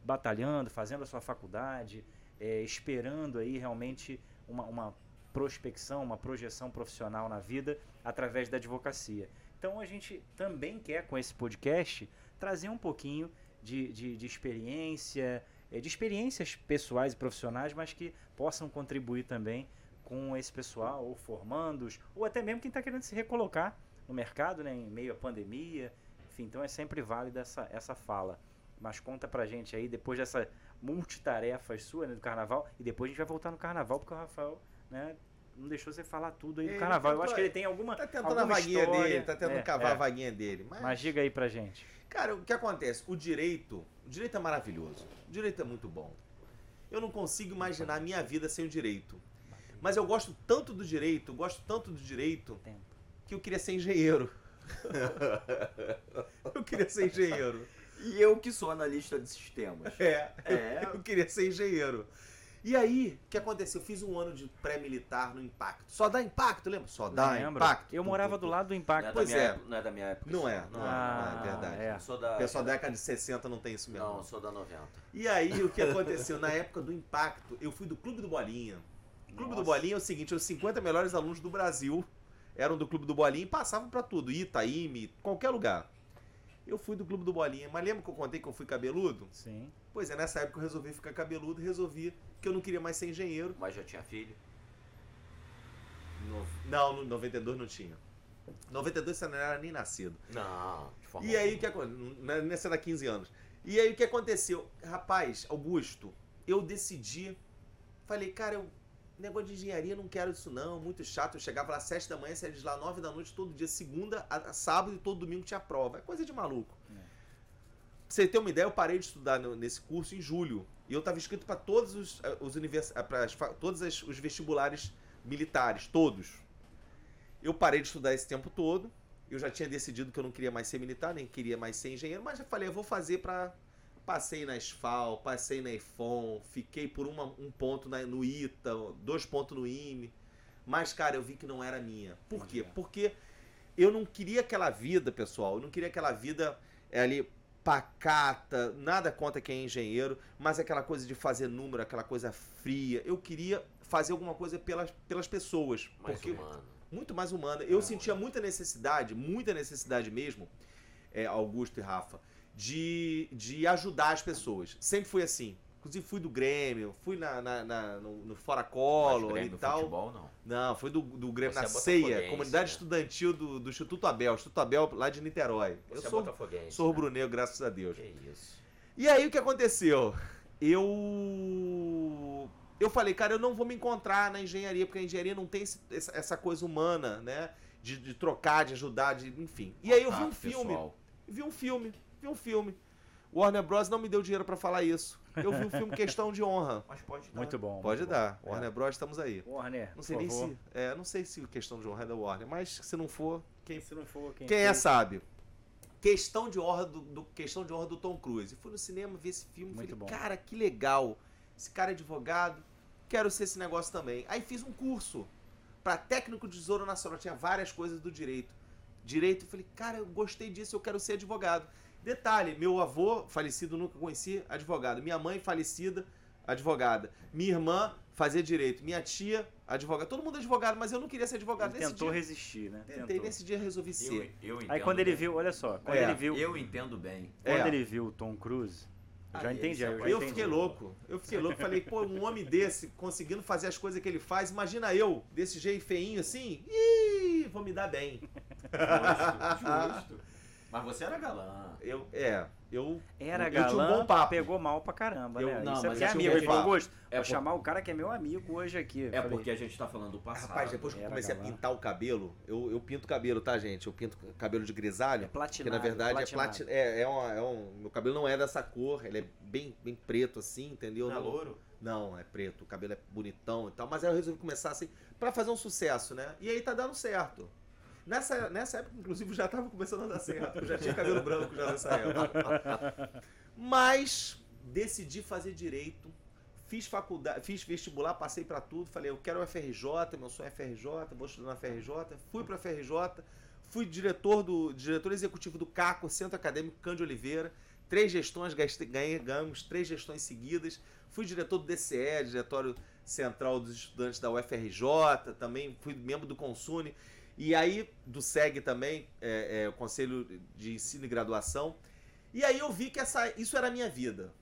batalhando, fazendo a sua faculdade, é, esperando aí realmente uma, uma prospecção, uma projeção profissional na vida através da advocacia. Então a gente também quer com esse podcast trazer um pouquinho de, de, de experiência, é, de experiências pessoais e profissionais, mas que possam contribuir também com esse pessoal, ou formandos, ou até mesmo quem está querendo se recolocar no mercado, né, em meio à pandemia. Enfim, então é sempre válida essa, essa fala. Mas conta pra gente aí, depois dessa multitarefas sua, né, do carnaval, e depois a gente vai voltar no carnaval, porque o Rafael, né, não deixou você falar tudo aí do Ele carnaval. Eu tentou- acho que ele tem alguma. Tá tentando alguma a vaguinha história. dele, tá tentando É, cavar é. a vaguinha dele. Mas, Mas diga aí pra gente. cara, o que acontece? O direito, o direito é maravilhoso. O direito é muito bom. Eu não consigo imaginar a minha vida sem o direito. Mas eu gosto tanto do direito, gosto tanto do direito, que eu queria ser engenheiro. eu queria ser engenheiro. E eu que sou analista de sistemas. É, É. eu queria ser engenheiro. E aí, o que aconteceu? Eu fiz um ano de pré-militar no Impacto. Só dá impacto, lembra? Só dá Lembro. impacto. Eu morava do lado do é, Impacto. da Pois minha é. época, não é da minha época. Não é, não é, Ah, não é verdade. é. Eu sou da. Pessoal da década de 60 não tem isso mesmo. Não, eu sou da 90. E aí, o que aconteceu? Na época do Impacto, eu fui do Clube do Bolinha. O Clube do Nossa. Bolinha é o seguinte, os 50 melhores alunos do Brasil eram do Clube do Bolinha e passavam pra tudo, Itaíme, qualquer lugar. Eu fui do Clube do Bolinha, mas lembra que eu contei que eu fui cabeludo? Sim. Pois é, nessa época eu resolvi ficar cabeludo, resolvi que eu não queria mais ser engenheiro. Mas já tinha filho. Não, no 92 não tinha. 92 você não era nem nascido. Não, de forma E aí, o que aconteceu? Nessa era 15 anos. E aí, o que aconteceu? Rapaz, Augusto, eu decidi. Falei, cara, eu. Negócio de engenharia, não quero isso não, muito chato. Eu chegava lá às 7 da manhã, saía de lá 9 da noite, todo dia, segunda a, a sábado e todo domingo tinha prova. É coisa de maluco. É. Pra você ter uma ideia, eu parei de estudar no- nesse curso em julho. E eu estava inscrito para todos os, eh, os univers... eh, pras fa- todos as- os vestibulares militares, todos. Eu parei de estudar esse tempo todo. Eu já tinha decidido que eu não queria mais ser militar, nem queria mais ser engenheiro, mas já falei, eu vou fazer pra. Passei na SFAL, passei na IFON, fiquei por uma- um ponto na- no ITA, dois pontos no IME. Mas, cara, eu vi que não era minha. Por quê? Porque eu não queria aquela vida, pessoal. Eu não queria aquela vida é, ali pacata, nada contra quem é engenheiro, mas aquela coisa de fazer número, aquela coisa fria. Eu queria fazer alguma coisa pelas, pelas pessoas. Mais porque humano. muito mais humana. Eu Ah, sentia muita necessidade, muita necessidade mesmo, é, Augusto e Rafa, de, de ajudar as pessoas. Sempre fui assim. Inclusive fui do Grêmio, fui na, na- na- no, no Fora Colo Grêmio e tal. Futebol, não. Não, foi do, do Grêmio Você na é ceia, comunidade né? estudantil do, do Instituto Abel, Instituto Abel lá de Niterói. Você eu é sou, sou né? rubro-negro, graças a Deus. Que isso. E aí o que aconteceu? Eu eu falei, cara, eu não vou me encontrar na engenharia, porque a engenharia não tem esse- essa coisa humana, né? De, de trocar, de ajudar, de, enfim. E aí eu vi um filme, pessoal. vi um filme, vi um filme. Warner Bros não me deu dinheiro pra falar isso. Eu vi um filme Questão de Honra. Mas pode dar. Muito bom. Pode muito dar. bom. Warner Bros estamos aí. É. Warner, Não sei por nem favor. se, é, não sei se Questão de Honra é da Warner, mas se não for, quem Se não for quem, quem é sabe. Questão de honra do, do- questão de honra do Tom Cruise. Fui no cinema ver esse filme, Muito falei, bom. cara, que legal. Esse cara é advogado, quero ser esse negócio também. Aí fiz um curso para técnico de Tesouro Nacional, tinha várias coisas do direito. Direito, eu falei, cara, eu gostei disso, eu quero ser advogado. Detalhe, meu avô falecido nunca conheci, advogado. Minha mãe falecida, advogada. Minha irmã fazia direito. Minha tia, advogada. Todo mundo é advogado, mas eu não queria ser advogado. Ele nesse tentou dia, resistir, né? tentei, Tentou. nesse dia resolvi Eu, ser. eu entendo Aí quando ele bem. viu, olha só, quando É, ele viu, Eu entendo bem. quando É. ele viu o Tom Cruise, eu já ele entendi, aí eu já Eu entendi. fiquei louco. Eu fiquei louco. Falei, pô, um homem desse, conseguindo fazer as coisas que ele faz, imagina eu, desse jeito feinho assim, ih, vou me dar bem. Justo, justo. Mas você era galã. Eu, é, eu. Era eu tinha um galã, bom papo. pegou mal pra caramba, Eu- né? não, Isso é mas porque é um amigo. bom Ele falou. Augusto, É vou por- chamar o cara que é meu amigo hoje aqui. É falei, porque a gente tá falando do passado. Rapaz, depois que eu comecei a galã. pintar o cabelo, eu, eu pinto cabelo, tá, gente? Eu pinto cabelo de É grisalho. Porque platinado. na verdade platinado. é platinado. É, é, uma- é um. Meu cabelo não é dessa cor, ele é bem, bem preto assim, entendeu? Não é louro? Não, é preto, o cabelo é bonitão e tal, mas aí eu resolvi começar assim, pra fazer um sucesso, né? E aí tá dando certo. Nessa, nessa época, inclusive, já tava começando a dar certo, eu já tinha cabelo branco já nessa época. Mas decidi fazer direito, fiz faculdade, fiz vestibular, passei pra tudo, falei, eu quero FRJ, meu sonho é FRJ, vou estudar na FRJ, fui pra FRJ, fui diretor do diretor executivo do CACO, Centro Acadêmico Cândido Oliveira, três gestões, ganhei, ganhamos três gestões seguidas, fui diretor do DCE, Diretório Central dos Estudantes da UFRJ, também fui membro do Consune, e aí do SEG também, é, é, o Conselho de Ensino e Graduação, e aí eu vi que essa, isso era a minha vida.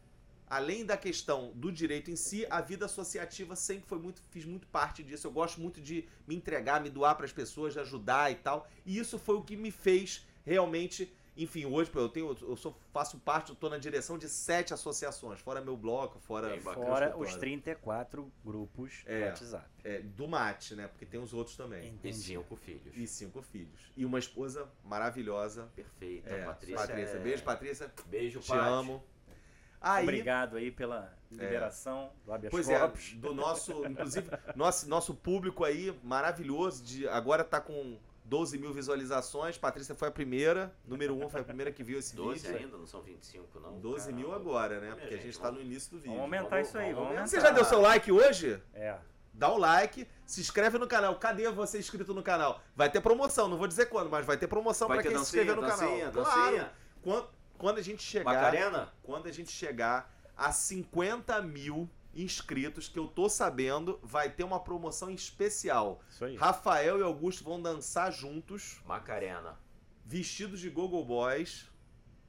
Além da questão do direito em si, a vida associativa sempre foi muito, fiz muito parte disso. Eu gosto muito de me entregar, me doar para as pessoas, de ajudar e tal. E isso foi o que me fez realmente, enfim, hoje eu tenho, eu sou, faço parte, eu tô na direção de sete associações, fora meu bloco, fora Bem bacana. Fora os 34 grupos do É. WhatsApp. é, do mate, né? Porque tem os outros também. E Entendi. cinco filhos. E cinco filhos. E uma esposa maravilhosa. Perfeita, É, Patrícia. Patrícia. é- Beijo, Patrícia. Beijo, Te amo. Aí, Obrigado aí pela liberação do habeas Pois é, corpus. do nosso, inclusive, nosso, nosso público aí, maravilhoso, de, agora tá com 12 mil visualizações, Patrícia foi a primeira, número 1 foi a primeira que viu esse 12 vídeo. ainda, não são 25 não? 12 mil Caramba. agora, né? Porque a gente gente, tá no início do vídeo. Vamos aumentar Vamos- isso aí, vamos aumentar. Você já deu seu like hoje? É. Dá o like, se inscreve no canal. Cadê você inscrito no canal? Vai ter promoção, não vou dizer quando, mas vai ter promoção ter quem se dancinha, inscrever no dancinha, canal. dancinha. Claro. Quando, quando a gente chegar, Macarena? quando a gente chegar a 50 mil inscritos, que eu tô sabendo, vai ter uma promoção especial. Isso aí. Rafael e Augusto vão dançar juntos, Macarena. vestidos de Gogo Boys.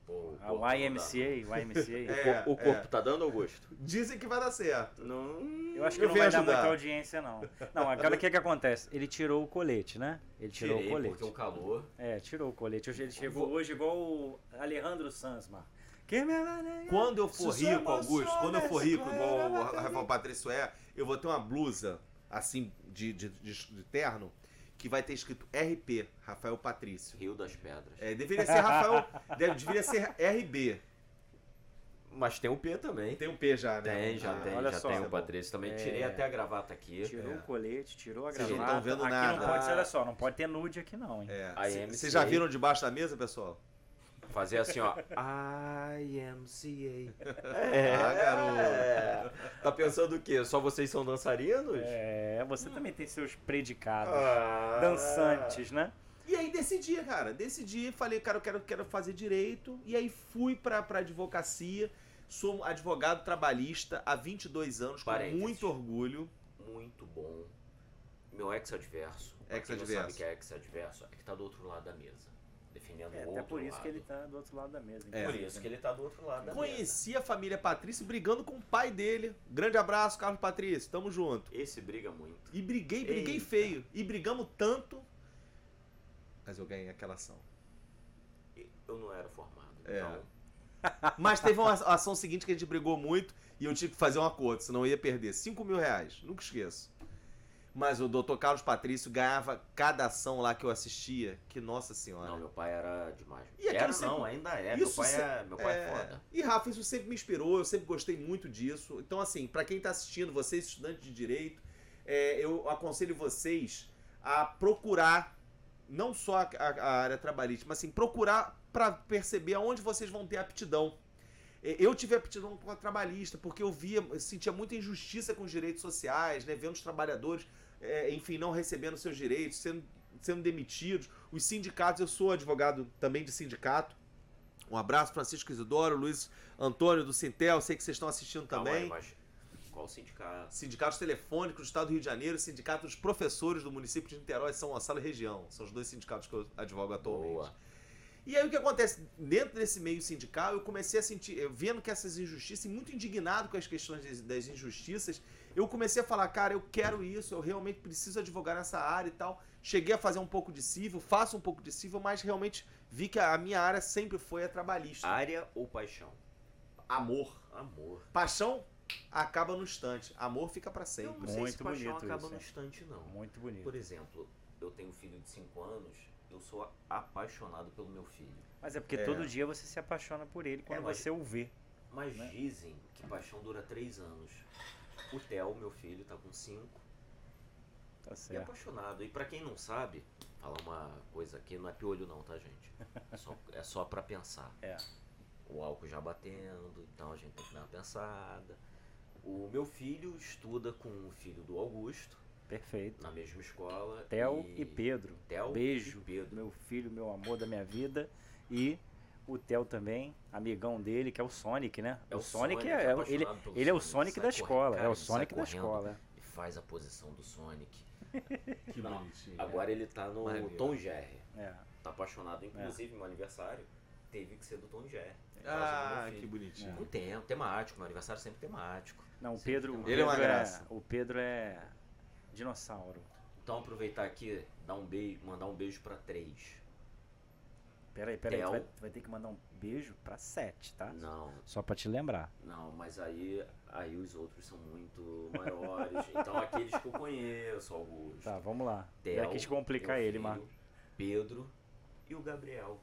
Pô, o A corpo não YMCA, YMCA. É, o, cor- o corpo tá dando, Augusto? Dizem que vai dar certo. Não. Eu acho que Eu não vai dar ajudar. muita audiência, não. Não, agora o que que acontece? Ele tirou o colete, né? Ele tirou Tirei o colete. porque o calor. É, tirou o colete. Hoje ele chegou hoje igual o Alejandro Sanz, mano. Quando eu for rico, Augusto, quando eu for rico, igual o. Rafael Patrício é, eu vou ter uma blusa, assim, de, de, de, de terno, que vai ter escrito RP, Rafael Patrício. Rio das Pedras. É, deveria ser Rafael, deve- deveria ser RB. Mas tem o P também. Tem um P já, né? Tem, já Ah, tem, olha já só. tem o Patrício também. É. Tirei até a gravata aqui. Tirou É. o colete, tirou a Vocês não gravata. tão vendo Aqui nada. não pode ser, olha só, não pode ter nude aqui não, hein? É. Vocês já viram debaixo da mesa, pessoal? Fazer assim, ó. IMCA. É, Ah, garoto. é. Tá pensando o quê? Só vocês são dançarinos? É, você também tem seus predicados. Ah. Dançantes, né? E aí decidi, cara, decidi, falei, cara, eu quero, quero fazer direito, e aí fui pra, pra advocacia, sou advogado trabalhista há 22 anos, com Parênteses. muito orgulho. Muito bom. Meu ex-adverso. Ex-adverso. sabe que é ex-adverso, é que tá do outro lado da mesa. Defendendo É, o até outro por isso lado. que ele tá do outro lado da mesa. É. Por isso né? que ele tá do outro lado da mesa. Conheci a família Patrício brigando com o pai dele. Grande abraço, Carlos Patrício. Tamo junto. Esse briga muito. E briguei, briguei Eita. feio. E brigamos tanto. Mas eu ganhei aquela ação. Eu não era formado. É. Então, Mas teve uma ação seguinte que a gente brigou muito e eu tive que fazer um acordo, senão eu ia perder 5 mil reais. Nunca esqueço. Mas o Dr. Carlos Patrício ganhava cada ação lá que eu assistia, que nossa senhora. não, meu pai era demais. E era sempre- não, ainda é. Meu pai, se- é, meu pai é, É, foda. E Rafa, isso sempre me inspirou, eu sempre gostei muito disso. Então, assim, pra quem tá assistindo, vocês estudantes de direito, é, eu aconselho vocês a procurar, não só a, a- a área trabalhista, mas assim, procurar pra perceber aonde vocês vão ter aptidão. É, Eu tive aptidão com a trabalhista, porque eu via, eu sentia muita injustiça com os direitos sociais, né? Vendo os trabalhadores, é, enfim, não recebendo seus direitos, sendo, sendo demitidos. Os sindicatos, eu sou advogado também de sindicato. Um abraço, Francisco Isidoro, Luiz Antônio do Sintel, sei que vocês estão assistindo Calma também. aí, mas qual sindicato? Sindicatos telefônicos do Estado do Rio de Janeiro, Sindicato dos Professores do município de Niterói, São Gonçalo e região. São os dois sindicatos que eu advogo atualmente. Boa. E aí o que acontece? Dentro desse meio sindical, eu comecei a sentir, vendo que essas injustiças, e muito indignado com as questões das injustiças, eu comecei a falar, cara, eu quero isso, eu realmente preciso advogar nessa área e tal. Cheguei a fazer um pouco de civil, faço um pouco de civil, mas realmente vi que a minha área sempre foi a trabalhista. Área ou paixão? Amor. Amor. Paixão acaba no instante, amor fica pra Eu sempre. não sei Muito se paixão bonito acaba isso, no é. instante, não. Muito bonito. Por exemplo, eu tenho um filho de 5 anos, eu sou apaixonado pelo meu filho. Mas é porque É. todo dia você se apaixona por ele quando É, mas- você o vê. Mas Né? dizem que paixão dura 3 anos. O Theo, meu filho, tá com 5 Tá e certo. apaixonado. E pra quem não sabe, falar uma coisa aqui, não é piolho não, tá, gente? É só, é só pra pensar. É. O álcool já batendo, então a gente tem que dar uma pensada. O meu filho estuda com o filho do Augusto, Perfeito. na mesma escola. Theo e Pedro. Theo Beijo. e Pedro. Meu filho, meu amor da minha vida. E o Theo também, amigão dele, que é o Sonic, né? É o, o Sonic, Sonic, é, é- apaixonado ele, ele é o Sonic, da escola. cara, é o Sonic da escola. E faz a posição do Sonic. Que bonitinho. Agora ele tá no Maneiro. Tom Jerry. É. Tá apaixonado, inclusive meu aniversário teve que ser do Tom Jerry. Ah, que bonitinho. Com tempo, temático, meu aniversário sempre temático. Não, o Sempre Pedro, o tem uma- Ele é uma Pedro graça. O Pedro é dinossauro. Então aproveitar aqui, dar um beijo, mandar um beijo pra três. Peraí, peraí, tu Theo. vai, tu vai ter que mandar um beijo pra sete, tá? Não, Só pra te lembrar. não, mas aí, aí os outros são muito maiores. então aqueles que eu conheço, Augusto. Tá, vamos lá. Theo, Já quis complicar meu ele, filho, Marcos. Pedro e o Gabriel,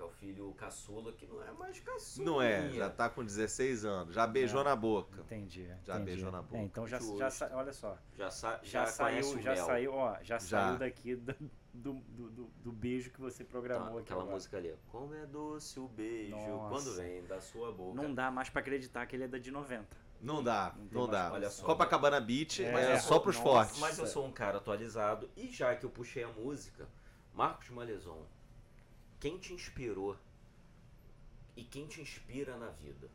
que é o filho caçula, que não é mais caçula. Não é, já tá com 16 anos, já beijou É. na boca. Entendi. Já entendi. beijou na boca. É, então já, já sa- olha só. Já, sa Já, já, conhece saiu, o já Mel. saiu, ó, já, Já. saiu daqui do, do, do, do- beijo que você programou Tá, aqui. aquela agora. música ali. Como é doce o beijo Nossa. quando vem da sua boca. Não dá mais pra acreditar que ele é da de 90. Não dá, Não não dá. olha só. Copacabana Beach É, é, só pros nossa. fortes. Mas eu sou um cara atualizado e já que eu puxei a música, Marcos Malezon, quem te inspirou e quem te inspira na vida?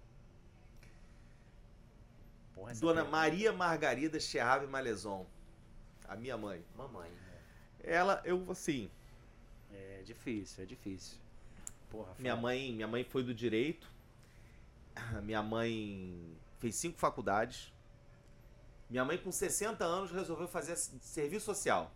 Porra, Dona pergunta- Maria Margarida Cherrave Malezon, a minha mãe. Mamãe. Ela, eu assim, É difícil, é difícil. Porra, minha mãe, minha mãe foi do direito. Minha mãe fez cinco faculdades. Minha mãe com 60 anos resolveu fazer serviço social.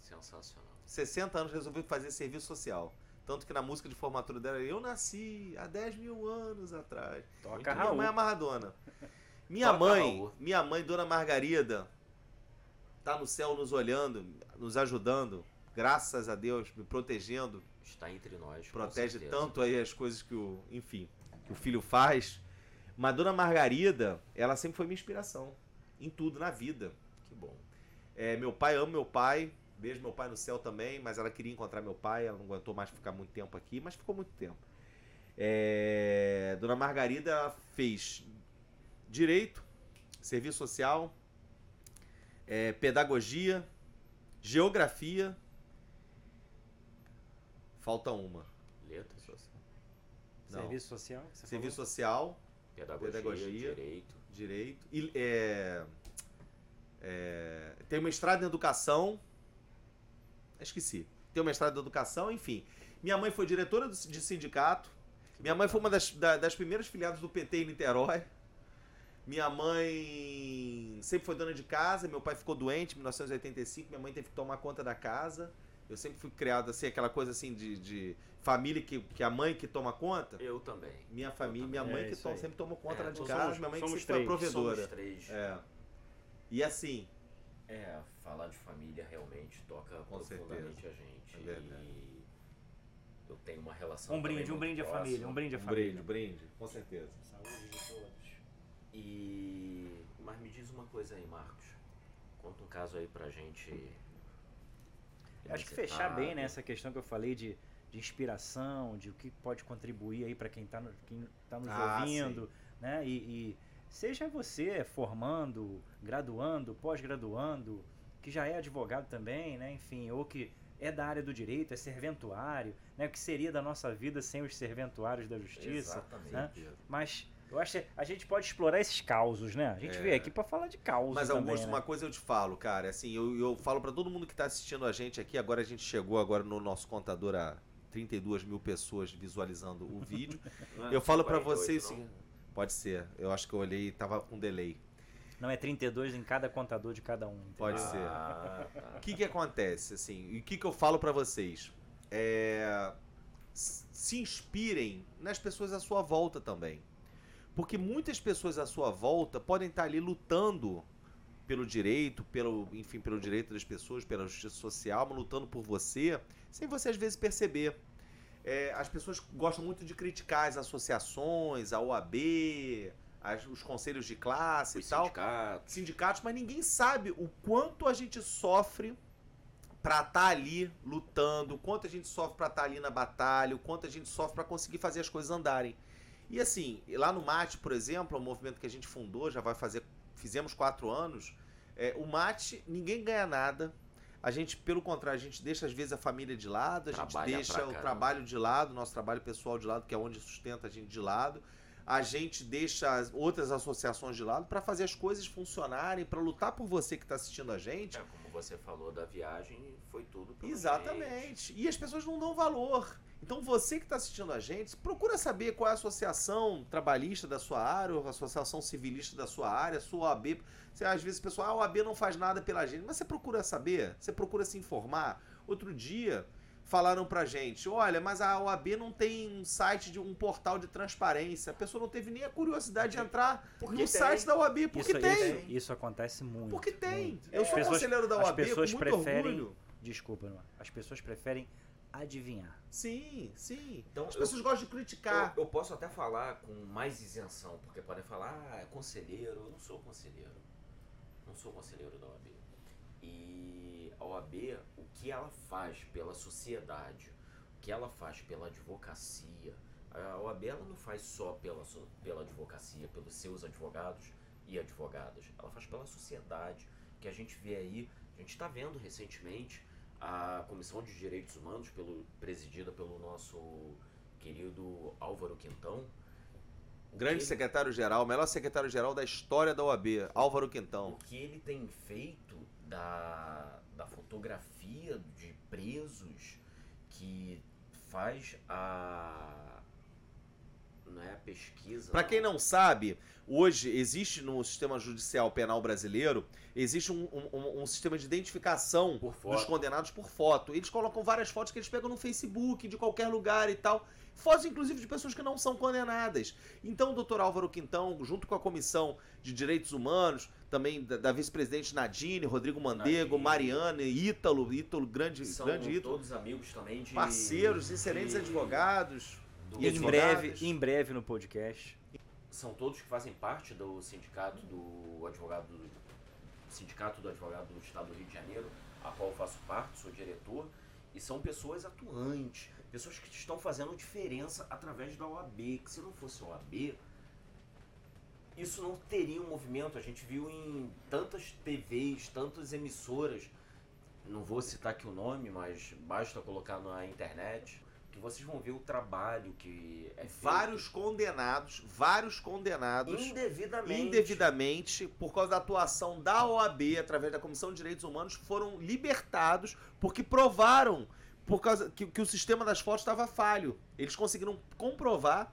Sensacional. 60 anos resolveu fazer serviço social. Tanto que na música de formatura dela, eu nasci há 10 mil anos atrás. Toca muito Minha Raul. mãe é Maradona. Minha Toca mãe, Raul. minha mãe, Dona Margarida, tá no céu nos olhando, nos ajudando, graças a Deus, me protegendo, Está entre nós. protege tanto aí as coisas que o, enfim, que o filho faz. Mas Dona Margarida, ela sempre foi minha inspiração em tudo na vida. Que bom. É, meu pai ama meu pai. Beijo meu pai no céu também, mas ela queria encontrar meu pai, ela não aguentou mais ficar muito tempo aqui, mas ficou muito tempo. É, Dona Margarida fez direito, serviço social, é, pedagogia, geografia. Falta uma. Letras, Não. Serviço social? Serviço falou? social, pedagogia, Pedagogia. direito. direito. E, é, é, tem mestrado em educação. Esqueci. tenho mestrado em educação, enfim. Minha mãe foi diretora de sindicato. Minha mãe foi uma das, da- das primeiras filiadas do PT em Niterói. Minha mãe sempre foi dona de casa, meu pai ficou doente em 1985, minha mãe teve que tomar conta da casa. Eu sempre fui criado assim, aquela coisa assim de, de família que, que a mãe que toma conta. Eu também. Minha família, minha É, mãe que isso to- sempre tomou conta É, lá de somos- casa, minha mãe que somos sempre foi a três. provedora. Somos três. É. E assim, É, falar de família realmente toca Com profundamente a gente. É. E eu tenho uma relação. Um brinde, um brinde à próxima. família, um brinde à um família. brinde, brinde, com certeza. Saúde de todos. E. Mas me diz uma coisa aí, Marcos. Conta um caso aí pra gente. Eu Acho que fechar tá- bem né, essa questão que eu falei de, de inspiração, de o que pode contribuir aí para quem está quem tá nos Ah, ouvindo, né? E, e seja você formando, graduando, pós-graduando, que já é advogado também, né? Enfim, ou que é da área do direito, é serventuário, né? O que seria da nossa vida sem os serventuários da justiça? Exatamente. né? Mas eu acho que a gente pode explorar esses causos, né? A gente É. veio aqui para falar de causos Mas também, Augusto, né? uma coisa eu te falo, cara, assim, eu, eu falo pra todo mundo que tá assistindo a gente aqui, agora a gente chegou agora no nosso contador a 32 mil pessoas visualizando o vídeo. É eu falo pra 48, vocês, não? Pode ser, eu acho que eu olhei e tava com delay. Não é 32 em cada contador de cada um. entendeu? Pode ser. Ah, tá. O que que acontece, assim, e o que que eu falo pra vocês? É, se inspirem nas pessoas à sua volta também. Porque muitas pessoas à sua volta podem estar ali lutando pelo direito, pelo, enfim, pelo direito das pessoas, pela justiça social, mas lutando por você, sem você às vezes perceber. É, as pessoas gostam muito de criticar as associações, a OAB, as- os conselhos de classe Os e tal sindicatos. sindicatos, mas ninguém sabe o quanto a gente sofre pra estar ali lutando, o quanto a gente sofre pra estar ali na batalha, o quanto a gente sofre pra conseguir fazer as coisas andarem. E assim, lá no MAT, por exemplo, é um movimento que a gente fundou, já vai fazer, fizemos quatro anos. é, o MAT, ninguém ganha nada. A gente, pelo contrário, a gente deixa às vezes a família de lado, a gente Trabalha deixa pra o trabalho de lado, nosso trabalho pessoal de lado, que é onde sustenta a gente de lado. A gente deixa as outras associações de lado para fazer as coisas funcionarem, para lutar por você que está assistindo a gente. É, como você falou da viagem, foi tudo pela gente. Exatamente. E as pessoas não dão valor. Então você que está assistindo a gente, procura saber qual é a associação trabalhista da sua área, ou a associação civilista da sua área, a sua OAB. Você, às vezes o pessoal, ah, a OAB não faz nada pela gente. Mas você procura saber, você procura se informar. Outro dia falaram pra gente, olha, mas a OAB não tem um site, de um portal de transparência. A pessoa não teve nem a curiosidade de entrar Porque no tem. site da OAB, porque isso, tem. Isso, isso acontece muito. Porque tem. muito. Eu As sou pessoas- conselheiro da as OAB pessoas com muito preferem- orgulho. Desculpa, Noah. as pessoas preferem adivinhar. Sim, sim. Então, As eu- pessoas gostam de criticar. Eu, eu posso até falar com mais isenção, porque podem falar, ah, é conselheiro. Eu não sou conselheiro. Não sou conselheiro da OAB. E a OAB, o que ela faz pela sociedade, o que ela faz pela advocacia, a OAB ela não faz só pela, pela advocacia, pelos seus advogados e advogadas. Ela faz pela sociedade, que a gente vê aí, a gente está vendo recentemente a Comissão de Direitos Humanos, pelo, presidida pelo nosso querido Álvaro Quintão. Grande ele- secretário-geral, melhor secretário-geral da história da OAB, Álvaro Quintão. o que ele tem feito da, da fotografia de presos que faz a. Não é a pesquisa. Pra quem não sabe, hoje existe no sistema judicial penal brasileiro, existe um, um- um- sistema de identificação dos condenados por foto. Eles colocam várias fotos que eles pegam no Facebook, de qualquer lugar e tal. Fotos, inclusive, de pessoas que não são condenadas. Então, o doutor Álvaro Quintão, junto com a Comissão de Direitos Humanos, também da, da vice-presidente Nadine, Rodrigo Mandego, Nadine. Mariana, Ítalo, Ítalo, grande, São grande Ítalo. todos amigos também de. Parceiros, excelentes de- advogados. Do- E em breve, em breve no podcast. São todos que fazem parte do sindicato do advogado do sindicato do advogado do Estado do Rio de Janeiro, a qual eu faço parte, sou diretor, e são pessoas atuantes, pessoas que estão fazendo diferença através da OAB, que se não fosse a OAB, isso não teria um movimento. A gente viu em tantas TVs, tantas emissoras, não vou citar aqui o nome, mas basta colocar na internet, vocês vão ver o trabalho que é feito. Vários condenados, vários condenados indevidamente. indevidamente, por causa da atuação da OAB através da Comissão de Direitos Humanos, foram libertados porque provaram por causa que, que o sistema das fotos estava falho. Eles conseguiram comprovar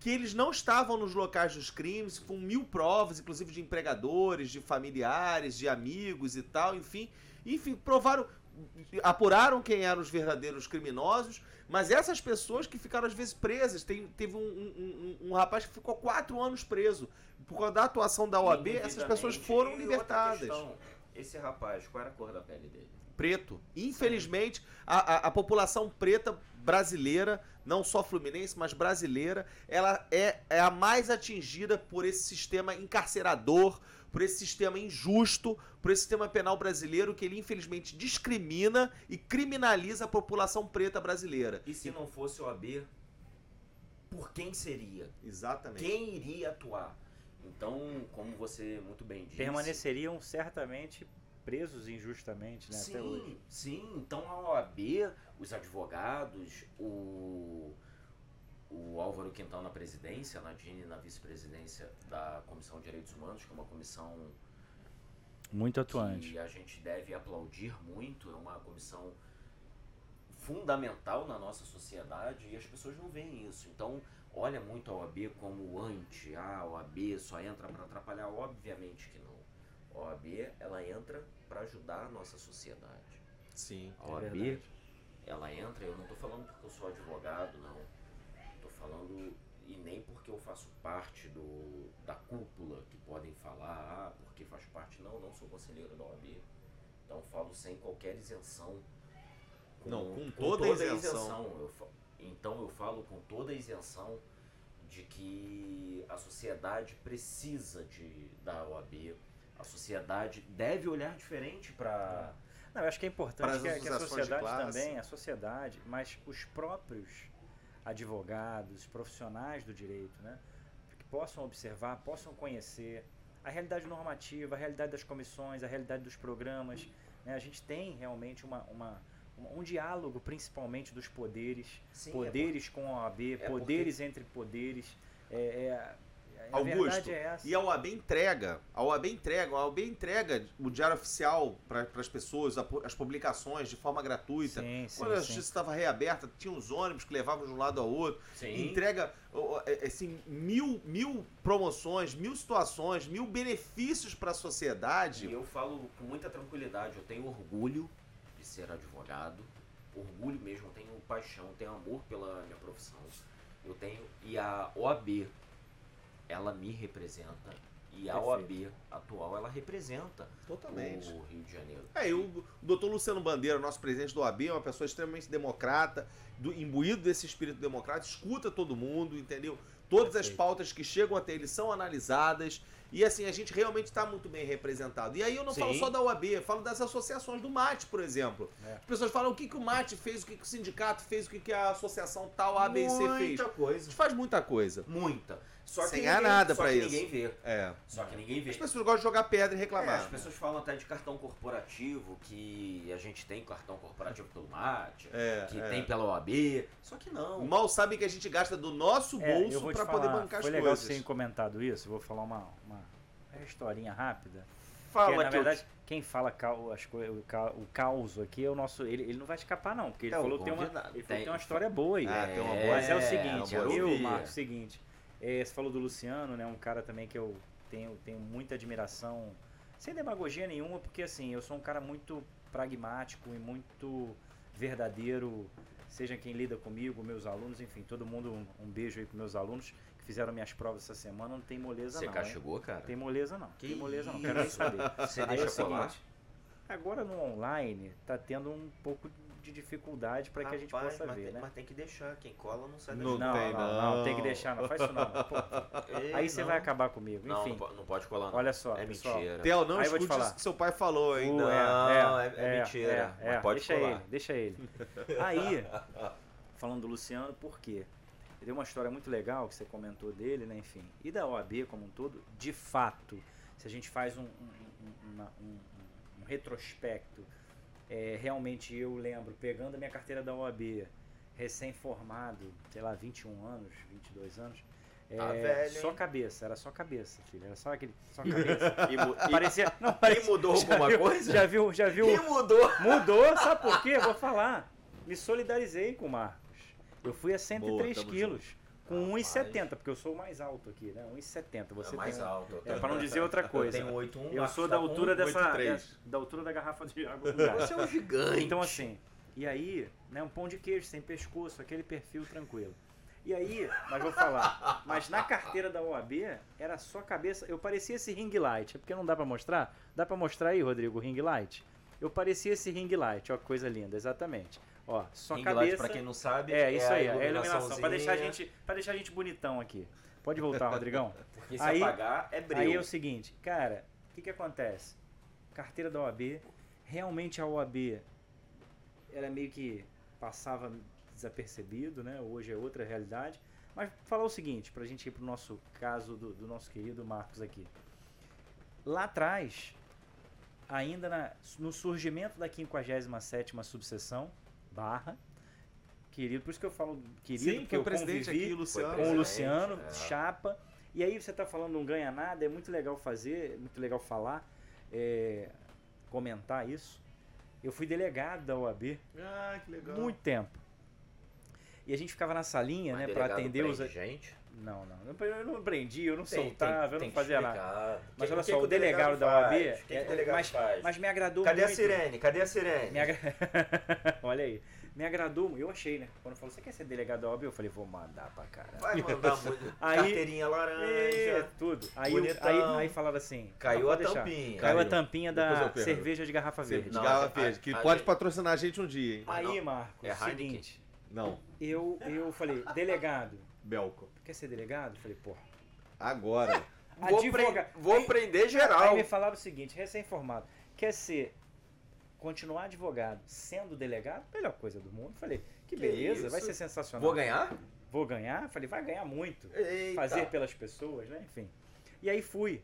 que eles não estavam nos locais dos crimes, com mil provas, inclusive de empregadores, de familiares, de amigos e tal, enfim. Enfim, provaram, apuraram quem eram os verdadeiros criminosos, mas essas pessoas que ficaram às vezes presas, tem, teve um, um, um, um rapaz que ficou quatro anos preso. Por causa da atuação da OAB, essas pessoas foram libertadas. questão, Esse rapaz, qual era a cor da pele dele? preto. Infelizmente, a, a, a população preta brasileira, não só fluminense, mas brasileira, ela é, é a mais atingida por esse sistema encarcerador, por esse sistema injusto, por esse sistema penal brasileiro que ele infelizmente discrimina e criminaliza a população preta brasileira. E se não fosse o AB, por quem seria? Exatamente. Quem iria atuar? Então, como você muito bem disse. Permaneceriam certamente presos injustamente, né? Até hoje. Sim, sim. Então a OAB, os advogados, o, o Álvaro Quintão na presidência, a Nadine na vice-presidência da Comissão de Direitos Humanos, que é uma comissão Muito atuante. que a gente deve aplaudir muito, é uma comissão fundamental na nossa sociedade e as pessoas não veem isso. Então, olha muito a OAB como anti, ah, a OAB só entra para atrapalhar, obviamente que não. A OAB, ela entra para ajudar a nossa sociedade. Sim. A É OAB, verdade. ela entra, eu não tô falando porque eu sou advogado, não. Falando e nem porque eu faço parte do da cúpula que podem falar, ah, porque faz parte não, não sou conselheiro da OAB. Então falo sem qualquer isenção. Não, com toda a isenção. Eu então eu falo com toda a isenção de que a sociedade precisa de da OAB. A sociedade deve olhar diferente para Não, eu acho que é importante que, a- que a sociedade também, a sociedade, mas os próprios advogados, profissionais do direito, né, que possam observar, possam conhecer a realidade normativa, a realidade das comissões, a realidade dos programas. né, a gente tem realmente uma, uma- um diálogo, principalmente dos poderes, Sim, é poderes com a OAB, porque- poderes entre poderes. É, é- a Augusto, verdade é essa. E a OAB entrega, a OAB entrega, a OAB entrega o diário oficial para as pessoas, as publicações de forma gratuita. Sim, sim, Quando a justiça estava reaberta, tinha os ônibus que levavam de um lado ao outro. Sim. Entrega ó, é, assim, mil, mil promoções, mil situações, mil benefícios para a E sociedade. eu falo com muita tranquilidade, eu tenho orgulho de ser advogado, orgulho mesmo, eu tenho paixão, tenho amor pela minha profissão. Eu tenho e a OAB ela me representa e a Perfeito. OAB atual ela representa Totalmente. o Rio de Janeiro. É, e o, doutor Luciano Bandeira, nosso presidente do OAB, é uma pessoa extremamente democrata, do, imbuído desse espírito democrata, escuta todo mundo, entendeu? Todas as Perfeito. pautas que chegam até ele são analisadas. E assim, a gente realmente está muito bem representado. E aí eu não falo Sim. só da OAB, eu falo das associações do MAT, por exemplo. É. As pessoas falam o que, que o MAT fez, o que, que o sindicato fez, o que, que a associação tal A, B e C fez. Muita A coisa. gente faz muita coisa. Muita. Só que Sem ganhar ninguém- nada só pra que isso. ninguém vê. É. Só que ninguém vê. As pessoas gostam de jogar pedra e É, reclamar. as pessoas falam até de cartão corporativo, que a gente tem cartão corporativo pelo MAT, É, que é. tem pela OAB. Só que não. Mal sabem que a gente gasta do nosso É, bolso para poder bancar as Foi legal coisas. você ter comentado isso. eu Vou falar uma, uma historinha rápida. Fala Porque, na que eu- verdade, quem fala as o, ca- o caos aqui é o nosso. Ele, ele não vai escapar, não, porque ele É, o falou que tem uma, ele falou Tem- que tem uma história boa aí. Ah, tem uma É, boa. Mas é o é, seguinte, quero eu, ouvir. Marcos, seguinte, é, você falou do Luciano, né? Um cara também que eu tenho, tenho muita admiração, sem demagogia nenhuma, porque assim, eu sou um cara muito pragmático e muito verdadeiro, seja quem lida comigo, meus alunos, enfim, todo mundo, um, um beijo aí pros meus alunos que fizeram minhas provas essa semana, não tem moleza Você não. hein? chegou, cara? Não tem moleza não, Que tem moleza não, quero nem saber. Você Aí é deixa o colar? seguinte, agora no online tá tendo um pouco de dificuldade para que a gente possa mas ver, tem, né? mas tem que deixar. Quem cola não sai da Não. Não, tem, não, não, não. tem que deixar, não faz isso não. Pô, Ei, aí você vai acabar comigo. Não, Enfim, não, não pode colar, não. olha só, É pessoal. mentira. Theo, não Aí vou te escute falar. isso que seu pai falou, hein? Uh, Não, é- é mentira, é, mas é, pode deixa colar. ele, deixa ele. Aí, falando do Luciano, por quê? Ele tem uma história muito legal que você comentou dele, né? Enfim. E da OAB como um todo, de fato, se a gente faz um, um- um- uma- um- um retrospecto, é, realmente eu lembro, pegando a minha carteira da OAB, recém-formado, sei lá, 21 anos, 22 anos. Tá é, velho, só hein? cabeça, era só cabeça, filho. Era só aquele. Só cabeça. E, Parecia. Não, e mudou já alguma viu- coisa? Já viu, já viu? E mudou. Mudou, sabe por quê? Vou falar. me solidarizei com o Marcos. Eu fui a 103 tamo quilos. Com Rapaz. 1,70, porque eu sou o mais alto aqui, né? 1,70. Você é mais tem alto. eu É pra não dizer outra Eu coisa. tenho 8,1. Eu sou tá da altura dessa, 1,83. da altura da garrafa de água. Você é um gigante. Então assim, e aí, né, um pão de queijo sem pescoço, aquele perfil tranquilo. E aí, mas vou falar, mas na carteira da OAB era só cabeça, eu parecia esse ring light, é porque não dá pra mostrar? Dá pra mostrar aí, Rodrigo, o ring light? Eu parecia esse ring light, ó que coisa linda, exatamente. Ó, só Ring light, cabeça. pra quem não sabe, É, isso a aí, é a iluminação, pra deixar a gente, para deixar a gente bonitão aqui. Pode voltar, Rodrigão. Porque se aí- apagar, é breu. Aí é o seguinte, cara, o que que acontece? Carteira da OAB, realmente a OAB era meio que passava desapercebido, né? Hoje é outra realidade. Mas falar o seguinte, pra gente ir pro nosso caso do, do nosso querido Marcos aqui. Lá atrás, ainda na- no surgimento da 57ª subseção, barra, querido, por isso que eu falo querido, Sim, porque eu presidente aqui, Luciano. com o Luciano, é. chapa. E aí você tá falando não ganha nada, é muito legal fazer, é muito legal falar, é, comentar isso. Eu fui delegado da OAB Ah, que legal. muito tempo. E a gente ficava na salinha, Mas né, para atender os. gente. Não, não, não, eu não prendi, eu não Tem- soltava, tem- eu não fazia nada. Mas olha só, o delegado da OAB, faz? O que que é- o delegado mas, faz? mas me agradou Cadê a muito. sirene? Cadê a sirene? Me agra... Olha aí. Me agradou, eu achei, né? Quando falou, você quer ser delegado da OAB? Eu falei, vou mandar pra caralho. Vai mandar muito. Aí- Carteirinha É, laranja. tudo. Aí, Bonitão. aí, aí falaram assim. Caiu a deixar. tampinha. Caiu a tampinha da cerveja de garrafa verde. De garrafa a- verde, que a- pode a- patrocinar a gente um dia, hein? Aí. Marcos, É seguinte, Não, eu, eu falei, delegado, Belco. Quer ser delegado? Eu falei, porra. Agora. Vou, Advoga- pre- vou prender Aí geral. me falaram o seguinte, recém-formado, quer ser, continuar advogado sendo delegado? Melhor coisa do mundo. Eu falei, que Que beleza, vai isso? ser sensacional. Vou ganhar? Vou ganhar? Eu falei, vai ganhar muito. Eita. fazer pelas pessoas, né? Enfim. E aí fui.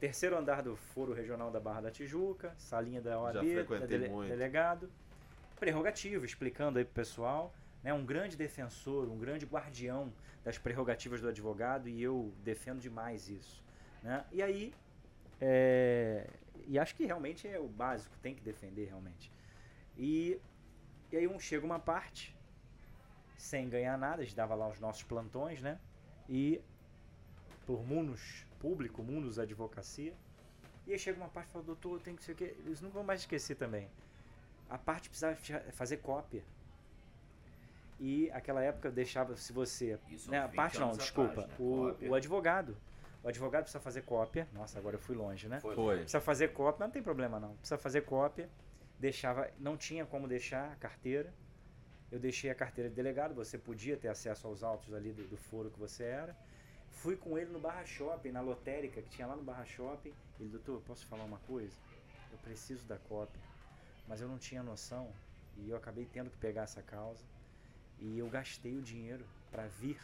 Terceiro andar do Foro Regional da Barra da Tijuca, salinha da OAB, Já frequentei dele- muito. delegado. Prerrogativo, explicando aí pro pessoal. Né? Um grande defensor, um grande guardião das prerrogativas do advogado e eu defendo demais isso. Né? E aí, é, e acho que realmente é o básico, tem que defender realmente. E, e aí um, chega uma parte, sem ganhar nada, a gente dava lá os nossos plantões, né? E por Munos Público, Munos Advocacia. E aí chega uma parte e fala, doutor, tenho que ser o quê? Eles nunca vão mais esquecer também. A parte precisava fa- fazer cópia. E aquela época deixava, se você. Isso Né, a 20 parte não, desculpa. atrás, né? o, o advogado. O advogado precisa fazer cópia. Nossa, agora eu fui longe, né? Foi. Precisa fazer cópia, mas não tem problema não. Precisa fazer cópia. Deixava, não tinha como deixar a carteira. Eu deixei a carteira de delegado, você podia ter acesso aos autos ali do, do foro que você era. Fui com ele no Barra Shopping, na lotérica que tinha lá no Barra Shopping. Ele, doutor, posso falar uma coisa? Eu preciso da cópia, mas eu não tinha noção e eu acabei tendo que pegar essa causa. E eu gastei o dinheiro para vir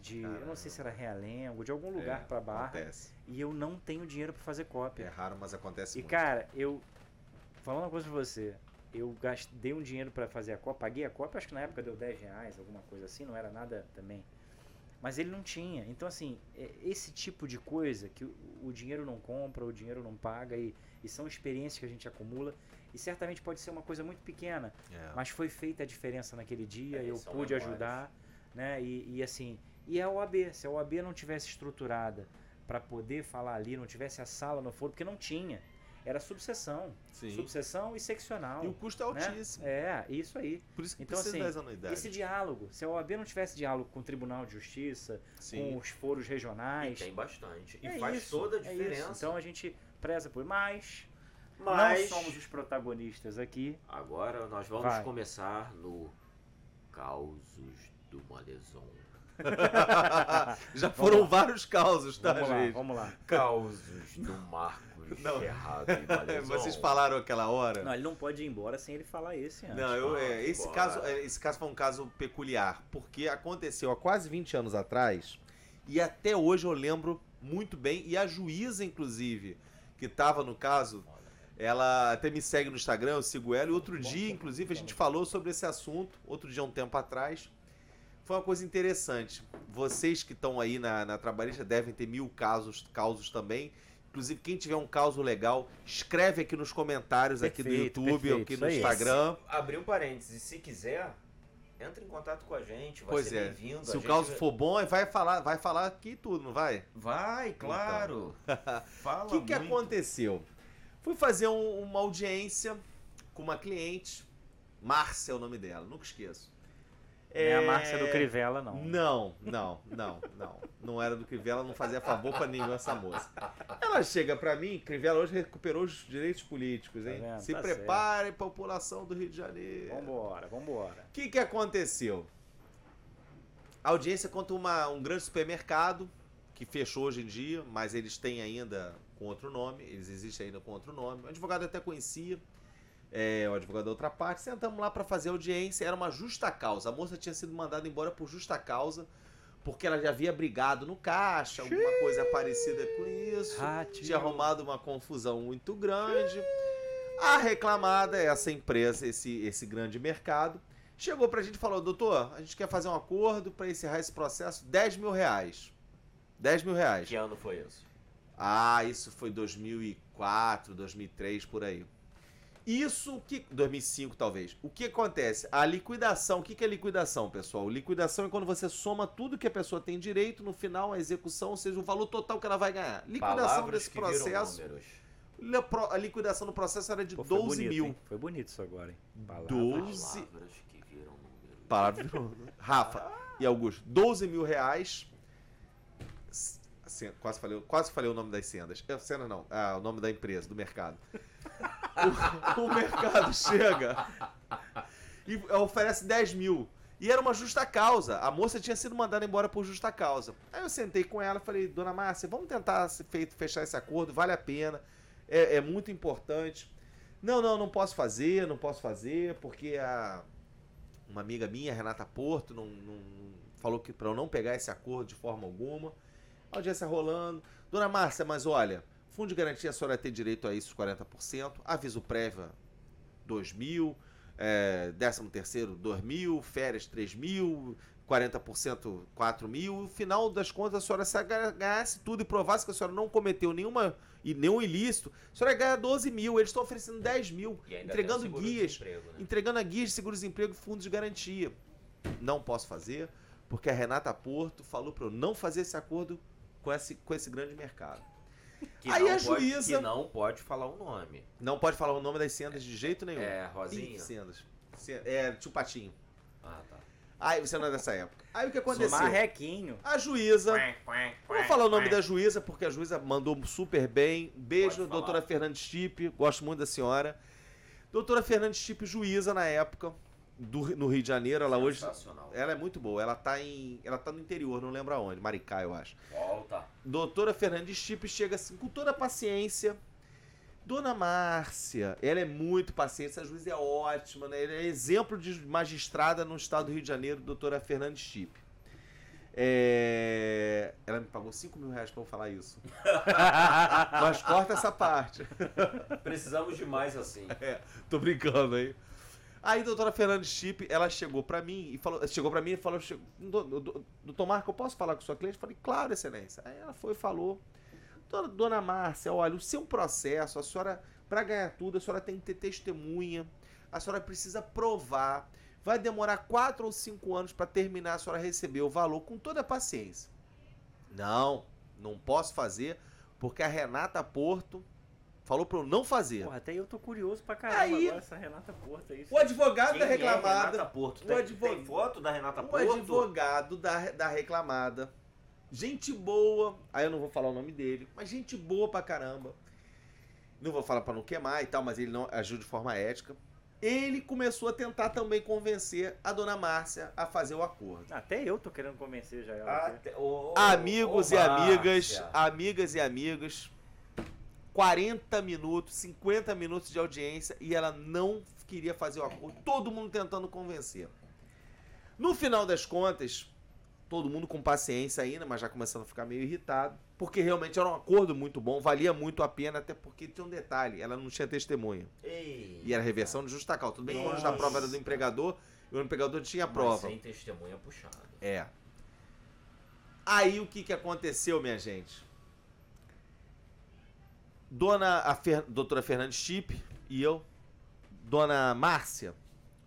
de, eu não sei se era Realengo, de algum lugar É, para Barra, Acontece. e eu não tenho dinheiro para fazer cópia. É raro, mas acontece E muito. cara, eu. Falando uma coisa pra você, eu gastei um dinheiro pra fazer a cópia, paguei a cópia, acho que na época deu 10 reais, alguma coisa assim, não era nada também. Mas ele não tinha. Então, assim, é esse tipo de coisa que o, o dinheiro não compra, o dinheiro não paga, e, e são experiências que a gente acumula. E certamente pode ser uma coisa muito pequena, É. mas foi feita a diferença naquele dia, É, eu pude memórias. ajudar, né? E, e assim, e a OAB, se a OAB não tivesse estruturada para poder falar ali, não tivesse a sala no foro, porque não tinha, era subseção, Sim. subseção e seccional. E o custo é né? altíssimo. É, isso aí. Por isso que Então, precisa assim, das anuidades. Esse diálogo, se a OAB não tivesse diálogo com o Tribunal de Justiça, Sim. com os foros E regionais, tem bastante. E é faz isso, toda a é diferença. isso. Então a gente preza por mais. Mas- Não somos os protagonistas aqui. Agora nós vamos Vai. começar no Causos do Malezon. Já foram vários causos, tá, vamos lá, gente? vamos lá. Causos do Marcos Não. Errado e Malezon. Vocês falaram aquela hora? Não, ele não pode ir embora sem ele falar esse antes. Não, eu, é, esse, caso, é, esse caso foi um caso peculiar, porque aconteceu há quase 20 anos atrás, e até hoje eu lembro muito bem, e a juíza, inclusive, que estava no caso, ela até me segue no Instagram, eu sigo ela, e outro dia, inclusive, a gente falou sobre esse assunto, outro dia, um tempo atrás. Foi uma coisa interessante. Vocês que estão aí na, na trabalhista devem ter mil casos, causos também, Inclusive, quem tiver um caso legal, escreve aqui nos comentários aqui do Perfeito, YouTube ou perfeito, aqui no. Instagram. Abrir um parênteses, se quiser, entra em contato com a gente, vai Pois ser é. bem-vindo. Se a o gente caso for bom, vai falar, vai falar aqui tudo, não vai? Vai, claro. Fala O que, que aconteceu? Fui fazer um- uma audiência com uma cliente, Márcia é o nome dela, nunca esqueço. Não é a Márcia do Crivella, não. Não, não, não, não. Não era do Crivella, não fazia favor pra nenhum essa moça. Ela chega pra mim, Crivella hoje recuperou os direitos políticos, hein? Tá vendo? Se Tá prepare, população do Rio de Janeiro. Vambora, vambora. O que, que aconteceu? A audiência conta uma, um grande supermercado que fechou hoje em dia, mas eles têm ainda com outro nome, eles existem ainda com outro nome. O advogado até conhecia, é, o advogado da outra parte. Sentamos lá para fazer a audiência, era uma justa causa. A moça tinha sido mandada embora por justa causa, porque ela já havia brigado no caixa, alguma coisa parecida com isso. Ratinho. Tinha arrumado uma confusão muito grande. A reclamada, essa empresa, esse, esse grande mercado, chegou pra gente e falou: doutor, a gente quer fazer um acordo pra encerrar esse processo, 10 mil reais. 10 mil reais. Que ano foi isso? Ah, isso foi 2004, 2003, por aí. Isso que. 2005, talvez. O que acontece? A liquidação. O que é liquidação, pessoal? Liquidação é quando você soma tudo que a pessoa tem direito, no final, a execução, ou seja, o valor total que ela vai ganhar. Liquidação Palavras desse processo. A liquidação do processo era de Pô, foi 12 bonito, mil. hein? Foi bonito isso agora, hein? Palavras. Doze. Palavras que viram números. Palavra Rafa e Augusto, 12 mil reais. Quase, falei, quase falei o nome das sendas. É, Cena não, ah, o nome da empresa, do mercado. o, o mercado chega e oferece 10 mil. E era uma justa causa. A moça tinha sido mandada embora por justa causa. Aí eu sentei com ela e falei, dona Márcia, vamos tentar fechar esse acordo, vale a pena. É, é muito importante. Não, não, não posso fazer, não posso fazer, porque a, uma amiga minha, Renata Porto, não, não- falou que para eu não pegar esse acordo de forma alguma. Audiência rolando. Dona Márcia, mas olha, fundo de garantia a senhora tem direito a isso 40%, aviso prévia 2 mil, é, 13 terceiro 2 mil, férias 3 mil, 40% 4 mil. No final das contas, a senhora se ganhasse tudo e provasse que a senhora não cometeu nenhuma e nenhum ilícito, a senhora ganha 12 mil. Eles estão oferecendo 10 mil, E ainda entregando guias né? entregando a guia de seguro-desemprego e fundos de garantia. Não posso fazer, porque a Renata Porto falou para eu não fazer esse acordo com esse, com esse grande mercado. Que Aí a pode- juíza- Que não pode falar o nome. Não pode falar o nome das sendas de jeito nenhum. É, Rosinha. sendas. Sen- É, tio Patinho. Ah, tá. Aí você não é dessa época. Aí o que aconteceu? Marrequinho. A juíza. Não vou falar o nome da juíza, porque a juíza mandou super bem. Beijo, doutora Fernandes Stipe. Gosto muito da senhora. Doutora Fernandes Stipe, juíza na época, do, no Rio de Janeiro. Ela hoje. Ela é muito boa. Ela tá em. Ela tá no interior, não lembro aonde. Maricá, eu acho. Volta. Doutora Fernandes Stipe chega assim, com toda a paciência. Dona Márcia, ela é muito paciente, essa juíza é ótima, né? Ela é exemplo de magistrada no estado do Rio de Janeiro, doutora Fernandes Stipe. É, Ela me pagou 5 mil reais pra eu falar isso. Mas corta essa parte. Precisamos de mais assim. Tô brincando aí. Aí, doutora Fernandes Chip, ela chegou pra mim e falou, chegou para mim e falou, chegou, "Dou- dou- doutor Marco, eu posso falar com sua cliente? Eu falei, claro, excelência. Aí ela foi e falou, dona, dona Márcia, olha, o seu processo, a senhora, pra ganhar tudo, a senhora tem que ter testemunha, a senhora precisa provar, vai demorar quatro ou cinco anos pra terminar, a senhora receber o valor com toda a paciência. Não, não posso fazer, porque a Renata Porto falou pra eu não fazer. Porra, até eu tô curioso pra caramba Aí- agora essa Renata Porta aí. O advogado Quem da é reclamada. Renata Porto? O Tem, advo- tem foto da Renata O Porto? advogado da, da reclamada. Gente boa. Aí eu não vou falar o nome dele, mas gente boa pra caramba. Não vou falar pra não queimar e tal, mas ele não agiu de forma ética. Ele começou a tentar também convencer a dona Márcia a fazer o acordo. Até eu tô querendo convencer já ela. aqui. Até- ô, Amigos ô, e amigas, Márcia. amigas e amigos, 40 minutos, 50 minutos de audiência e ela não queria fazer o acordo. Todo mundo tentando convencer. No final das contas, todo mundo com paciência ainda, mas já começando a ficar meio irritado, porque realmente era um acordo muito bom, valia muito a pena, até porque tinha um detalhe, ela não tinha testemunha. Ei, E era reversão de justa causa. Tudo bem que o da prova era do empregador, e o empregador tinha a mas prova. sem testemunha puxada. É. Aí o que, que aconteceu, minha gente? Dona a Fer, doutora Fernandes Chip e eu. Dona Márcia,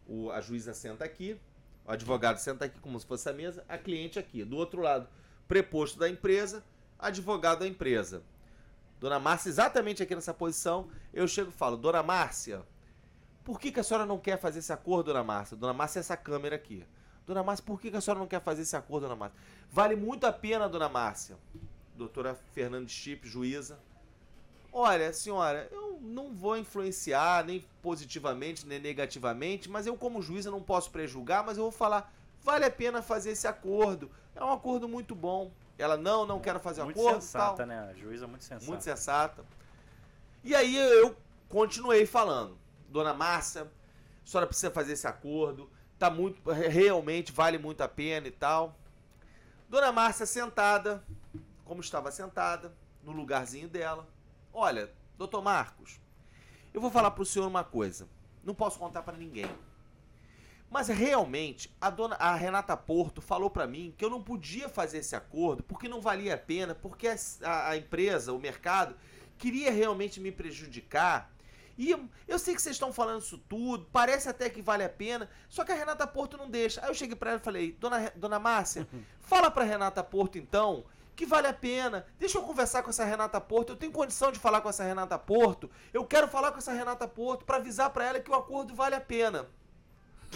o, a juíza senta aqui. O advogado senta aqui como se fosse a mesa. A cliente aqui. Do outro lado, preposto da empresa, advogado da empresa. Dona Márcia, exatamente aqui nessa posição, eu chego e falo: Dona Márcia, por que, que a senhora não quer fazer esse acordo, Dona Márcia? Dona Márcia, essa câmera aqui. Dona Márcia, por que, que a senhora não quer fazer esse acordo, Dona Márcia? Vale muito a pena, Dona Márcia. Doutora Fernandes Chip, juíza. Olha, senhora, eu não vou influenciar nem positivamente nem negativamente, mas eu, como juíza, não posso prejulgar, mas eu vou falar: vale a pena fazer esse acordo. É um acordo muito bom. Ela, não, não quero fazer muito acordo. sensata, tal. né? A juíza muito sensata. Muito sensata. E aí eu continuei falando. Dona Márcia, a senhora precisa fazer esse acordo. Tá muito. Realmente vale muito a pena e tal. Dona Márcia sentada, como estava sentada, no lugarzinho dela. Olha, doutor Marcos, eu vou falar pro senhor uma coisa. Não posso contar para ninguém. Mas realmente, a dona a Renata Porto falou para mim que eu não podia fazer esse acordo porque não valia a pena, porque a, a, empresa, o mercado, queria realmente me prejudicar. E eu, sei que vocês estão falando isso tudo, parece até que vale a pena, só que a Renata Porto não deixa. Aí eu cheguei para ela e falei: Dona, dona Márcia, fala pra Renata Porto então que vale a pena. Deixa eu conversar com essa Renata Porto. Eu tenho condição de falar com essa Renata Porto. Eu quero falar com essa Renata Porto para avisar para ela que o acordo vale a pena.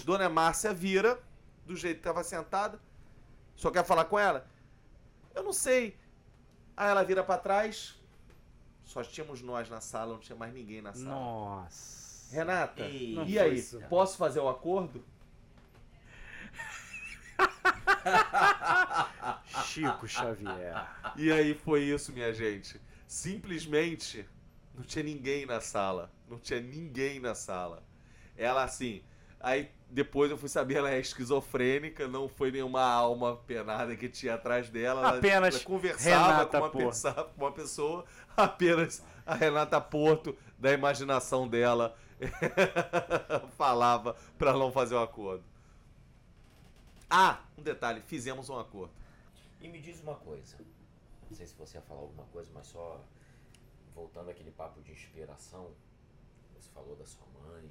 Dona Márcia vira, do jeito que estava sentada. Só quer falar com ela? Eu não sei. Aí ela vira para trás. Só tínhamos nós na sala, não tinha mais ninguém na sala. Nossa. Renata, Ei, e aí? Posso fazer o acordo? Chico Xavier. E aí foi isso, minha gente. Simplesmente não tinha ninguém na sala. Não tinha ninguém na sala. Ela assim. Aí depois eu fui saber, ela é esquizofrênica, não foi nenhuma alma penada que tinha atrás dela. Ela- Apenas ela conversava Renata com uma, com uma pessoa, apenas a Renata Porto, da imaginação dela, falava pra não fazer o acordo. Ah, um detalhe, fizemos um acordo. E me diz uma coisa. Não sei se você ia falar alguma coisa, mas só voltando àquele papo de inspiração. Você falou da sua mãe.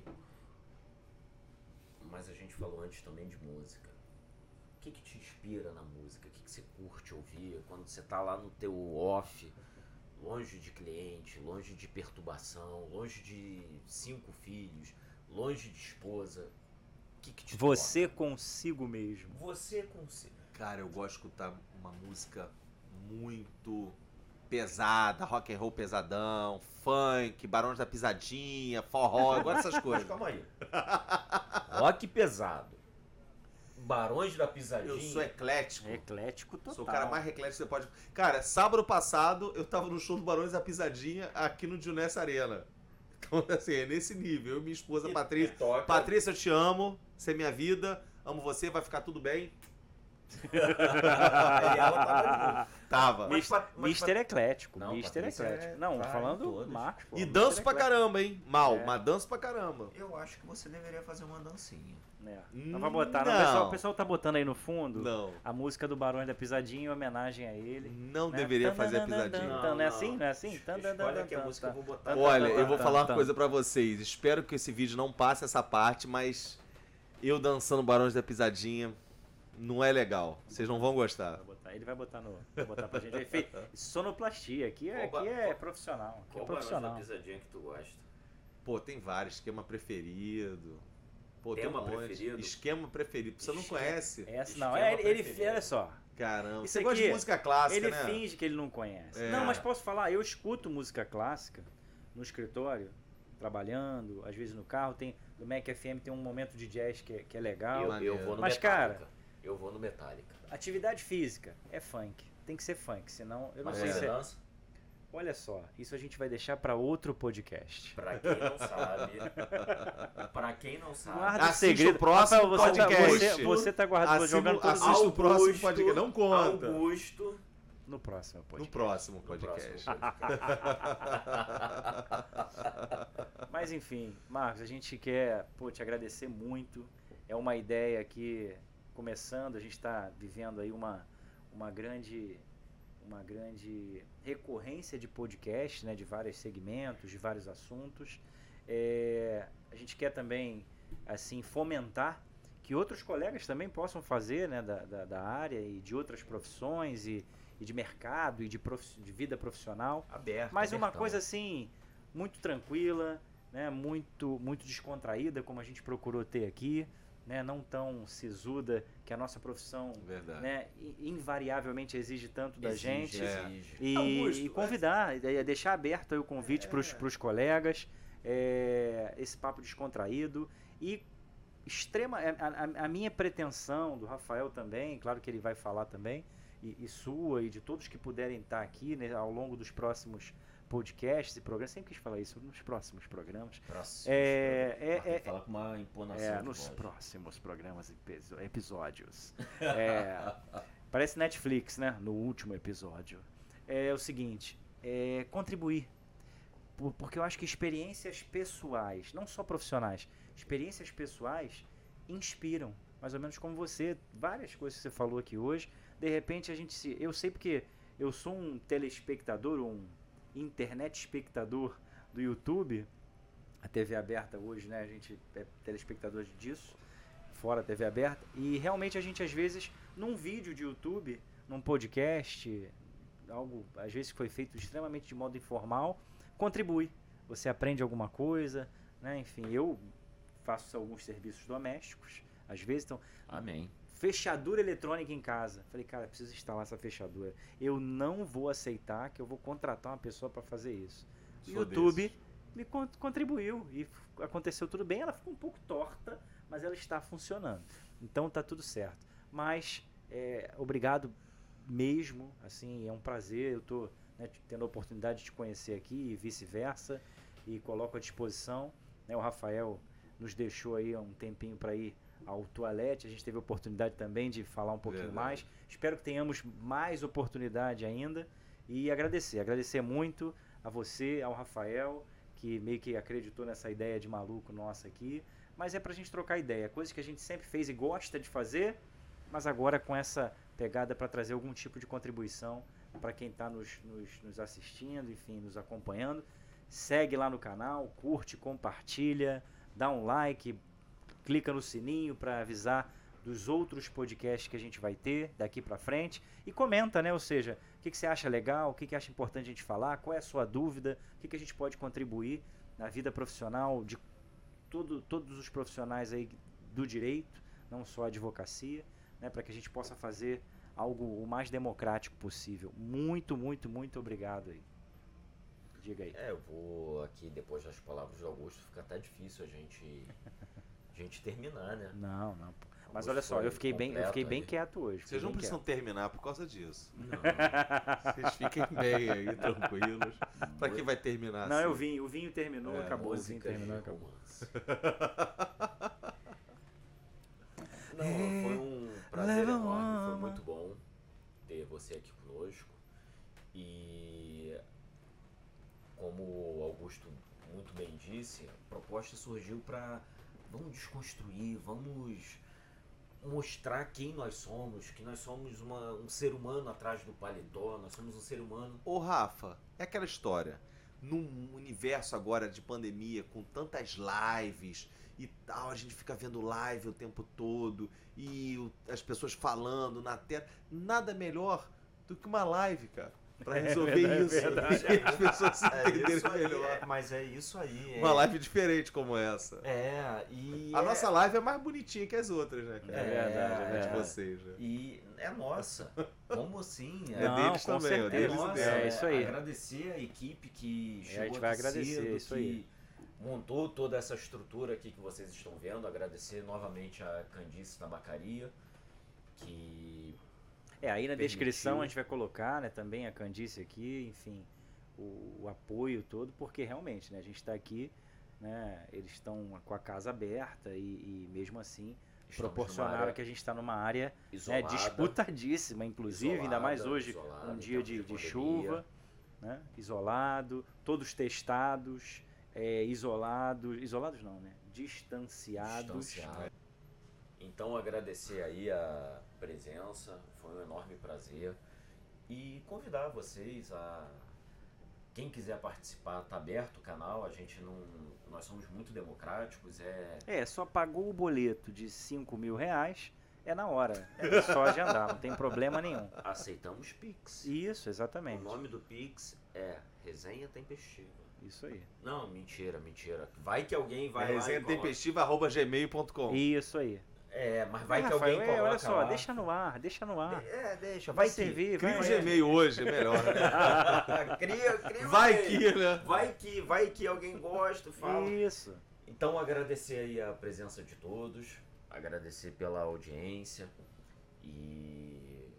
Mas a gente falou antes também de música. O que, que te inspira na música? O que, que você curte ouvir quando você tá lá no teu off, longe de cliente, longe de perturbação, longe de cinco filhos, longe de esposa? Que, que te Você consigo mesmo. toca? Você consigo. Cara, eu gosto de escutar uma música muito pesada, rock and roll pesadão, funk, Barões da Pisadinha, forró, eu gosto dessas Mas coisas. calma aí. Rock pesado. Barões da Pisadinha. Eu sou eclético. Eclético total. Sou o cara mais eclético que você pode. Cara, sábado passado eu tava no show do Barões da Pisadinha aqui no Juness Arena. Então, assim, é nesse nível. Eu e minha esposa E- Patrícia. toca. Patrícia, eu te amo. Você é minha vida. Amo você, vai ficar tudo bem. Aí ela tava. Tava. Mister Eclético. Não, Mister Patrícia Eclético. é- Não, em falando. Marcos. pô, E Mister danço pra caramba, hein? Mal, É. mas danço pra caramba. Eu acho que você deveria fazer uma dancinha. É. Hum, Não vai botar, não. não. O, pessoal, o pessoal tá botando aí no fundo Não. a música do Barões da Pisadinha em homenagem a ele. Não né? deveria fazer a pisadinha. tan, Não é assim? Não é assim? Escolhe aqui a música que eu vou botar. Olha, eu vou falar uma coisa pra vocês. Espero que esse vídeo não passe essa parte, mas eu dançando Barões da Pisadinha não é legal. Vocês não vão gostar. Vai botar, ele vai botar no. Vai botar pra gente. Fei- sonoplastia. Aqui é, Qual aqui é qual- profissional. Aqui é Qual da profissional. Pisadinha que tu gosta? Pô, tem vários. Esquema preferido. Pô, tem Tema um monte. preferido? Esquema preferido. Você não Esquema. conhece? Essa não. É, ele, ele, olha só. Caramba. Isso Você gosta de música clássica, ele né? finge que ele não conhece. É. Não, mas posso falar, eu escuto música clássica no escritório, trabalhando, às vezes no carro, tem do Mac FM tem um momento de jazz que, é- que é legal. Eu, eu vou no Mas, Metallica. cara- Eu vou no Metallica. Atividade física é funk. Tem que ser funk, senão eu não Mas sei É. se. dança? Olha só, isso a gente vai deixar pra outro podcast. Pra quem não sabe. pra quem não sabe. Guarda Assiste segredo. o próximo Rafael, você, tá, podcast. você, você tá guardando, Assista- jogando assiste os... o próximo podcast. Não conta. Augusto. no próximo No podcast. próximo No podcast. próximo Mas enfim, Marcos, a gente quer pô, te agradecer muito. É uma ideia que, começando, a gente está vivendo aí uma, uma grande uma grande recorrência de podcast, né, de vários segmentos, de vários assuntos. É, a gente quer também assim fomentar que outros colegas também possam fazer né, da, da, da área e de outras profissões e, e de mercado e de, profi de vida profissional. Aberto. Mas uma abertão. coisa assim, muito tranquila, né, muito, muito descontraída, como a gente procurou ter aqui, né, não tão sisuda, que a nossa profissão Verdade. né, invariavelmente exige tanto da Exige, gente. É. exige. E, Augusto, e convidar, e e deixar aberto aí o convite para os colegas, é, esse papo descontraído e extrema a, a- a minha pretensão do Rafael também, claro que ele vai falar também, e, e sua e de todos que puderem estar aqui né, ao longo dos próximos podcasts e programas, sempre quis falar isso nos próximos programas, Próximo. É, é, é, falar com uma entonação é, nos próximos programas e episódios. É, parece Netflix, né? No último episódio. É o seguinte, é contribuir. Por- Porque eu acho que experiências pessoais, não só profissionais, experiências pessoais inspiram. Mais ou menos como você, várias coisas que você falou aqui hoje. De repente a gente se. Eu sei porque eu sou um telespectador, um internet espectador do YouTube, a TV aberta hoje, né? A gente é telespectador disso, fora a TV aberta. E realmente a gente, às vezes, num vídeo de YouTube, num podcast, algo, às vezes, que foi feito extremamente de modo informal, contribui. Você aprende alguma coisa, né? Enfim, eu faço alguns serviços domésticos, às vezes, então, Amém. Fechadura eletrônica em casa. Falei, cara, preciso instalar essa fechadura. Eu não vou aceitar que eu vou contratar uma pessoa para fazer isso. O Sou YouTube desses. me con- contribuiu e aconteceu tudo bem. Ela ficou um pouco torta, mas ela está funcionando. Então tá tudo certo. Mas é, obrigado mesmo, assim, é um prazer. Eu tô né, tendo a oportunidade de te conhecer aqui e vice-versa e coloco à disposição. né, o Rafael nos deixou aí um tempinho para ir ao toalete. A gente teve a oportunidade também de falar um pouquinho Verdade. mais. Espero que tenhamos mais oportunidade ainda e agradecer, agradecer muito a você, ao Rafael, que meio que acreditou nessa ideia de maluco nossa aqui. Mas é pra gente trocar ideia, coisas que a gente sempre fez e gosta de fazer, mas agora com essa pegada para trazer algum tipo de contribuição para quem está nos, nos, nos assistindo, enfim, nos acompanhando. Segue lá no canal, curte, compartilha, dá um like, clica no sininho para avisar dos outros podcasts que a gente vai ter daqui para frente e comenta, né? Ou seja, o que, que você acha legal, o que, que acha importante a gente falar, qual é a sua dúvida, o que, que a gente pode contribuir na vida profissional de todo, todos os profissionais aí do direito, não só a advocacia, né? Para que a gente possa fazer algo o mais democrático possível. Muito, muito, muito obrigado aí. Diga aí. É, eu vou aqui, depois das palavras do Augusto, fica até difícil a gente, gente terminar, né? Não, não. pô. Mas olha só, eu fiquei bem, eu fiquei bem aí. quieto hoje. Vocês não precisam quieto. terminar por causa disso. Não. Vocês fiquem bem aí, tranquilos. Pra que vai terminar Não, assim? eu vim, o vinho terminou, É, acabou, o vinho terminou, de acabou. Não, foi um prazer Leva enorme, foi muito bom ter você aqui conosco. E como o Augusto muito bem disse, a proposta surgiu para vamos desconstruir, vamos mostrar quem nós somos, que nós somos uma- um ser humano atrás do paletó, nós somos um ser humano Ô Rafa, é aquela história. Num universo agora de pandemia, com tantas lives e tal, a gente fica vendo live o tempo todo e o- as pessoas falando na tela. Nada melhor do que uma live, cara. Pra É resolver verdade, isso. é verdade. As pessoas se É entenderem isso aí, melhor. é, mas é isso aí. Uma é- live diferente como essa. É, e. A é- nossa live é mais bonitinha que as outras, né, cara? É verdade, é de vocês, né? E é nossa. Como assim? É Não, deles com também, é certeza. deles e nossa. É isso aí. Agradecer a equipe que É, chegou a gente vai aqui agradecer, cedo, é isso que aí. montou toda essa estrutura aqui que vocês estão vendo. Agradecer novamente a Candice Tabacaria, que É, aí na Permitiu. descrição a gente vai colocar, né, também a Candice aqui, enfim, o, o apoio todo, porque realmente, né, a gente está aqui, né, eles estão com a casa aberta e, e mesmo assim estamos proporcionaram que a gente está numa área né, isolada, disputadíssima, inclusive, ainda mais isolada, hoje, isolada, um dia de, de chuva, né, isolado, todos testados, é, isolados, isolados não, né, distanciados. distanciado. Então agradecer aí a presença, foi um enorme prazer. E convidar vocês a. Quem quiser participar, tá aberto o canal, a gente não. Nós somos muito democráticos, é. É, só pagou o boleto de 5 mil reais, é na hora. É só agendar, não tem problema nenhum. Aceitamos Pix. Isso, O exatamente. nome do Pix é Resenha Tempestiva. Isso aí. Não, mentira, mentira. Vai que alguém É vai lá e resenha coloca- tempestiva, arroba gmail.com. Isso aí. É, mas vai Ah, que Rafael, alguém é, coloca olha só, lá. deixa no ar, deixa no ar. É, deixa. Vai servir, Cria vai. o Gmail hoje, é melhor. cria, cria um Vai que, né? Vai que, vai que alguém gosta, fala. Isso. Então agradecer aí a presença de todos, agradecer pela audiência e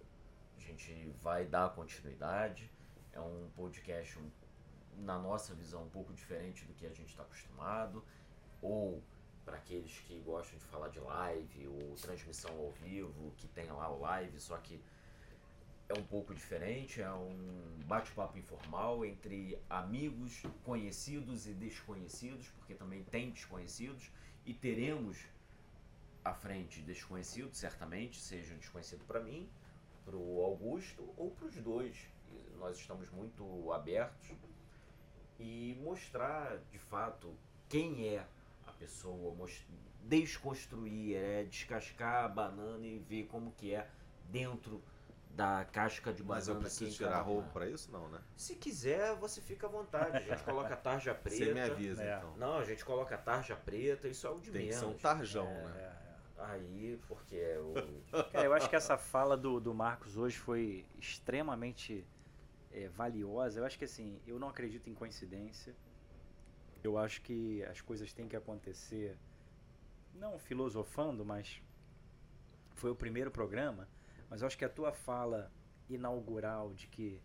a gente vai dar continuidade. É um podcast, um- na nossa visão, um pouco diferente do que a gente está acostumado. Ou para aqueles que gostam de falar de live ou transmissão ao vivo, que tem lá o live, só que é um pouco diferente, é um bate-papo informal entre amigos, conhecidos e desconhecidos, porque também tem desconhecidos, e teremos à frente desconhecidos, certamente, seja desconhecido para mim, para o Augusto ou para os dois. Nós estamos muito abertos e mostrar de fato quem é pessoa, desconstruir, é descascar a banana e ver como que é dentro da casca de banana. Mas eu que preciso tirar roupa pra isso? Não, né? Se quiser, você fica à vontade. A gente coloca tarja preta. Você me avisa, É. então. Não, a gente coloca tarja preta, isso é o de Tem que menos. ser um tarjão, É, né? é, é. Aí, porque é o. Cara, eu acho que essa fala do, do Marcos hoje foi extremamente é, valiosa. Eu acho que assim, eu não acredito em coincidência. Eu acho que as coisas têm que acontecer, não filosofando, mas foi o primeiro programa. Mas eu acho que a tua fala inaugural de que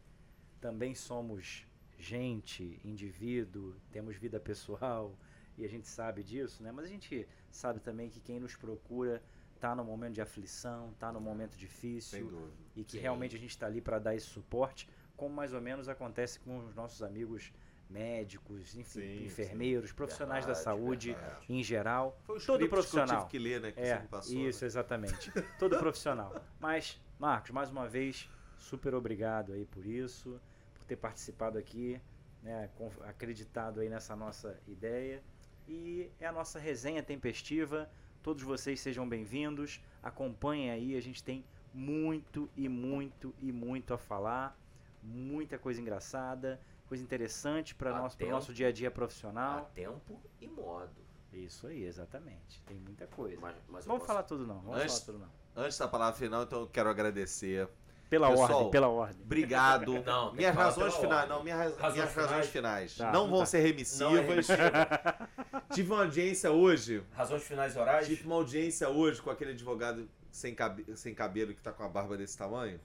também somos gente, indivíduo, temos vida pessoal e a gente sabe disso, né? Mas a gente sabe também que quem nos procura tá no momento de aflição, tá no momento difícil e que Sim. realmente a gente está ali para dar esse suporte, como mais ou menos acontece com os nossos amigos médicos, enfim, Sim, enfermeiros, profissionais da Verdade, saúde verdade. em geral. Foi o Todo profissional. que eu tive que ler, né? Que É, passou. isso, né? exatamente. Todo profissional. Mas, Marcos, mais uma vez, super obrigado aí por isso, por ter participado aqui, né, acreditado aí nessa nossa ideia. E é a nossa resenha tempestiva. Todos vocês sejam bem-vindos. Acompanhem aí, a gente tem muito e muito e muito a falar. Muita coisa engraçada, coisa interessante para Há nosso, tempo. nosso dia a dia A profissional. tempo e modo. Isso aí, exatamente. Tem muita coisa. Mas, mas Vamos posso- falar tudo não, vamos Antes- falar tudo não. Antes da palavra final, então eu quero agradecer. Pela Pessoal, ordem, pela ordem. Obrigado. Não, minhas razões finais, não, minha raz- Razões minhas razões finais? finais Tá, não vão tá. ser remissivas. É. Tive uma audiência hoje. Razões finais orais? Tive uma audiência hoje com aquele advogado sem, cabe- sem cabelo que tá com a barba desse tamanho.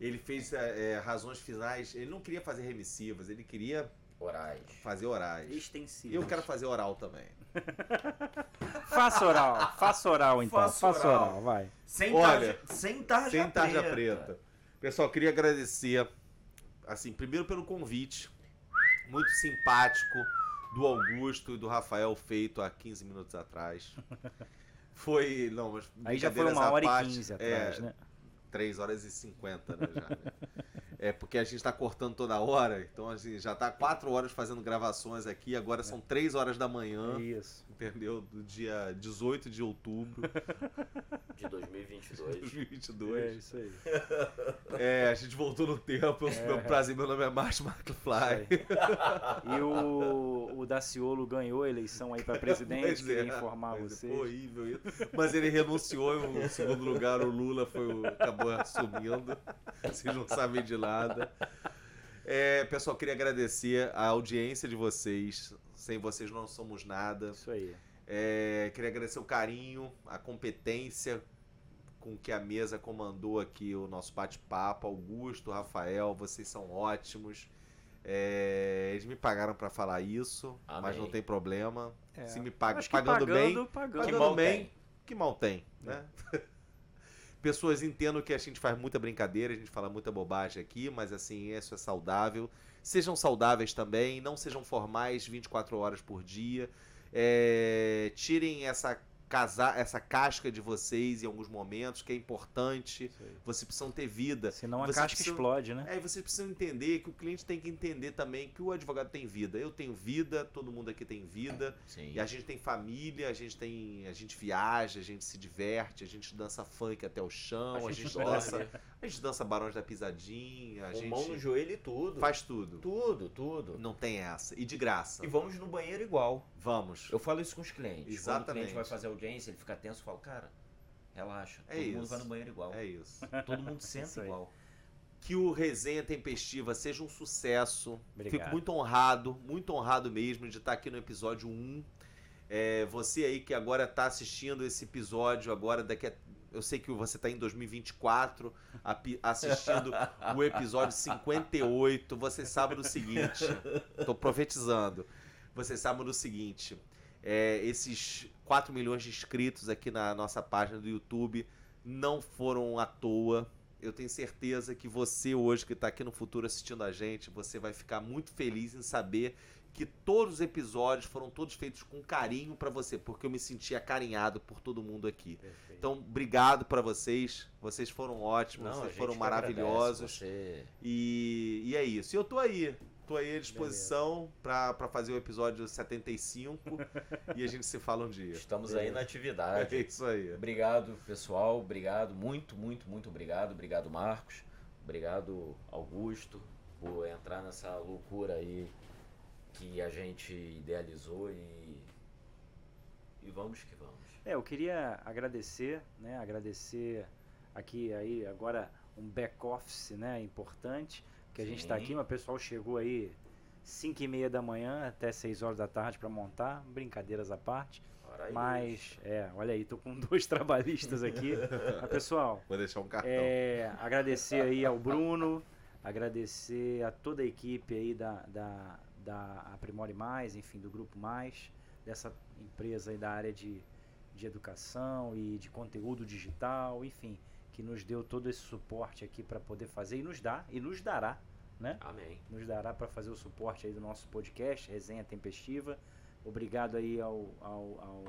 Ele fez é, é, razões finais. Ele não queria fazer remissivas, ele queria Orais. fazer orais. Extensivo. E eu quero fazer oral também. Faça oral, faça oral então, Faça faça oral. oral, vai. Sem Olha, tarja, sem tarja Sem tarja preta. preta. Pessoal, queria agradecer, assim, primeiro pelo convite, muito simpático, do Augusto e do Rafael, feito há 15 minutos atrás. Foi, não, mas Aí já foi uma hora e parte, quinze é, atrás, né? 3 horas e 50, né, já, né? É porque a gente tá cortando toda hora, então assim, já tá 4 horas fazendo gravações aqui, agora são 3 horas da manhã, Isso. entendeu? Do dia 18 de outubro De 2022. de 2022. É isso aí. É, a gente voltou no tempo. Meu prazer, meu nome é Martin McFly. E o, o Daciolo ganhou a eleição aí para presidente, Pois queria é, informar mas vocês. Foi horrível isso. Mas ele renunciou e o segundo lugar, o Lula, foi o, acabou assumindo. Vocês não sabem de nada. É, pessoal, queria agradecer a audiência de vocês. Sem vocês não somos nada. Isso aí. É, queria agradecer o carinho, a competência com que a mesa comandou aqui o nosso bate-papo. Augusto, Rafael, vocês são ótimos. É, eles me pagaram para falar isso, mas Amém. não tem problema. É. Se me pagam que pagando, bem, pagando, pagando. Que pagando mal bem, tem. que mal tem, né? Pessoas entendam que a gente faz muita brincadeira, a gente fala muita bobagem aqui, mas assim, isso é saudável. Sejam saudáveis também, não sejam formais 24 horas por dia. É, tirem essa casar essa casca de vocês em alguns momentos, que é importante. Aí. Vocês precisam ter vida. Senão a Vocês casca precisam- explode, né? É, e vocês precisam entender que o cliente tem que entender também que o advogado tem vida. Eu tenho vida, todo mundo aqui tem vida. Sim. E a gente tem família, a gente tem. A gente viaja, a gente se diverte, a gente dança funk até o chão, a gente, dorme, dança. A gente dança Barões da Pisadinha, a com mão no gente joelho e tudo. faz tudo. tudo, tudo. Não tem essa. E de graça. E vamos no banheiro igual. Vamos. Eu falo isso com os clientes. Quando o Exatamente. cliente vai fazer audiência, ele fica tenso, eu falo, cara, relaxa. É todo mundo isso. vai no banheiro igual. É isso. Todo mundo senta igual. Que o Resenha Tempestiva seja um sucesso. Obrigado. Fico muito honrado, muito honrado mesmo de estar aqui no episódio 1. É, você aí que agora está assistindo esse episódio, agora daqui a. Eu sei que você está em 2024 api- assistindo o episódio 58. Você sabe do seguinte. Tô profetizando. Você sabe do seguinte. é, esses 4 milhões de inscritos aqui na nossa página do YouTube não foram à toa. Eu tenho certeza que você hoje que está aqui no futuro assistindo a gente, você vai ficar muito feliz em saber que todos os episódios foram todos feitos com carinho para você, porque eu me senti acarinhado por todo mundo aqui. Perfeito. Então, obrigado para vocês. Vocês foram ótimos, Não, vocês foram maravilhosos. Você... E, e é isso. E eu tô aí. Tô aí à disposição para fazer o episódio 75 e a gente se fala um dia. Estamos aí na É atividade. isso aí. Obrigado, pessoal. Obrigado, muito, muito, muito obrigado. Obrigado, Marcos. Obrigado, Augusto, por entrar nessa loucura aí que a gente idealizou e. E vamos que vamos. É, eu queria agradecer, né? Agradecer aqui aí agora um back office, né? Importante que a gente está aqui, mas o pessoal chegou aí 5 e meia da manhã até 6 horas da tarde para montar, brincadeiras à parte. Mas, é, olha aí, tô com dois trabalhistas aqui. Mas, pessoal, Vou deixar um cartão. é, agradecer aí ao Bruno, agradecer a toda a equipe aí da, da, da Aprimore Mais, enfim, do Grupo Mais, dessa empresa aí da área de, de educação e de conteúdo digital, enfim, que nos deu todo esse suporte aqui para poder fazer e nos dá, e nos dará, né? Amém. nos dará para fazer o suporte aí do nosso podcast, Resenha Tempestiva. Obrigado aí ao, ao, ao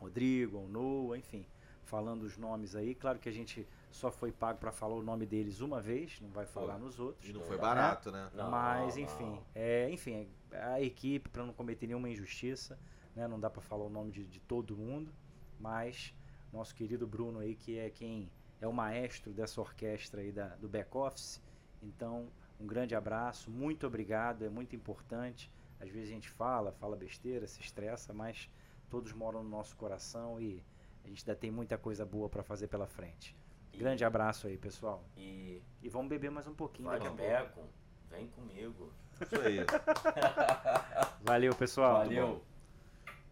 Rodrigo, ao Noah, enfim, falando os nomes aí. Claro que a gente só foi pago para falar o nome deles uma vez, não vai falar Foi. nos outros. E não foi barato, né? Não, Mas não. enfim, é, enfim, a equipe para não cometer nenhuma injustiça, né? Não dá para falar o nome de, de todo mundo, mas nosso querido Bruno aí que é quem é o maestro dessa orquestra aí da, do back office. Então, um grande abraço, muito obrigado, é muito importante. Às vezes a gente fala, fala besteira, se estressa, mas todos moram no nosso coração e a gente ainda tem muita coisa boa para fazer pela frente. E- Grande abraço aí, pessoal. E E vamos beber mais um pouquinho vai de beco, vem comigo. Isso aí. Valeu, pessoal. Valeu.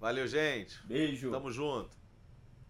Valeu, gente. Beijo. Tamo junto.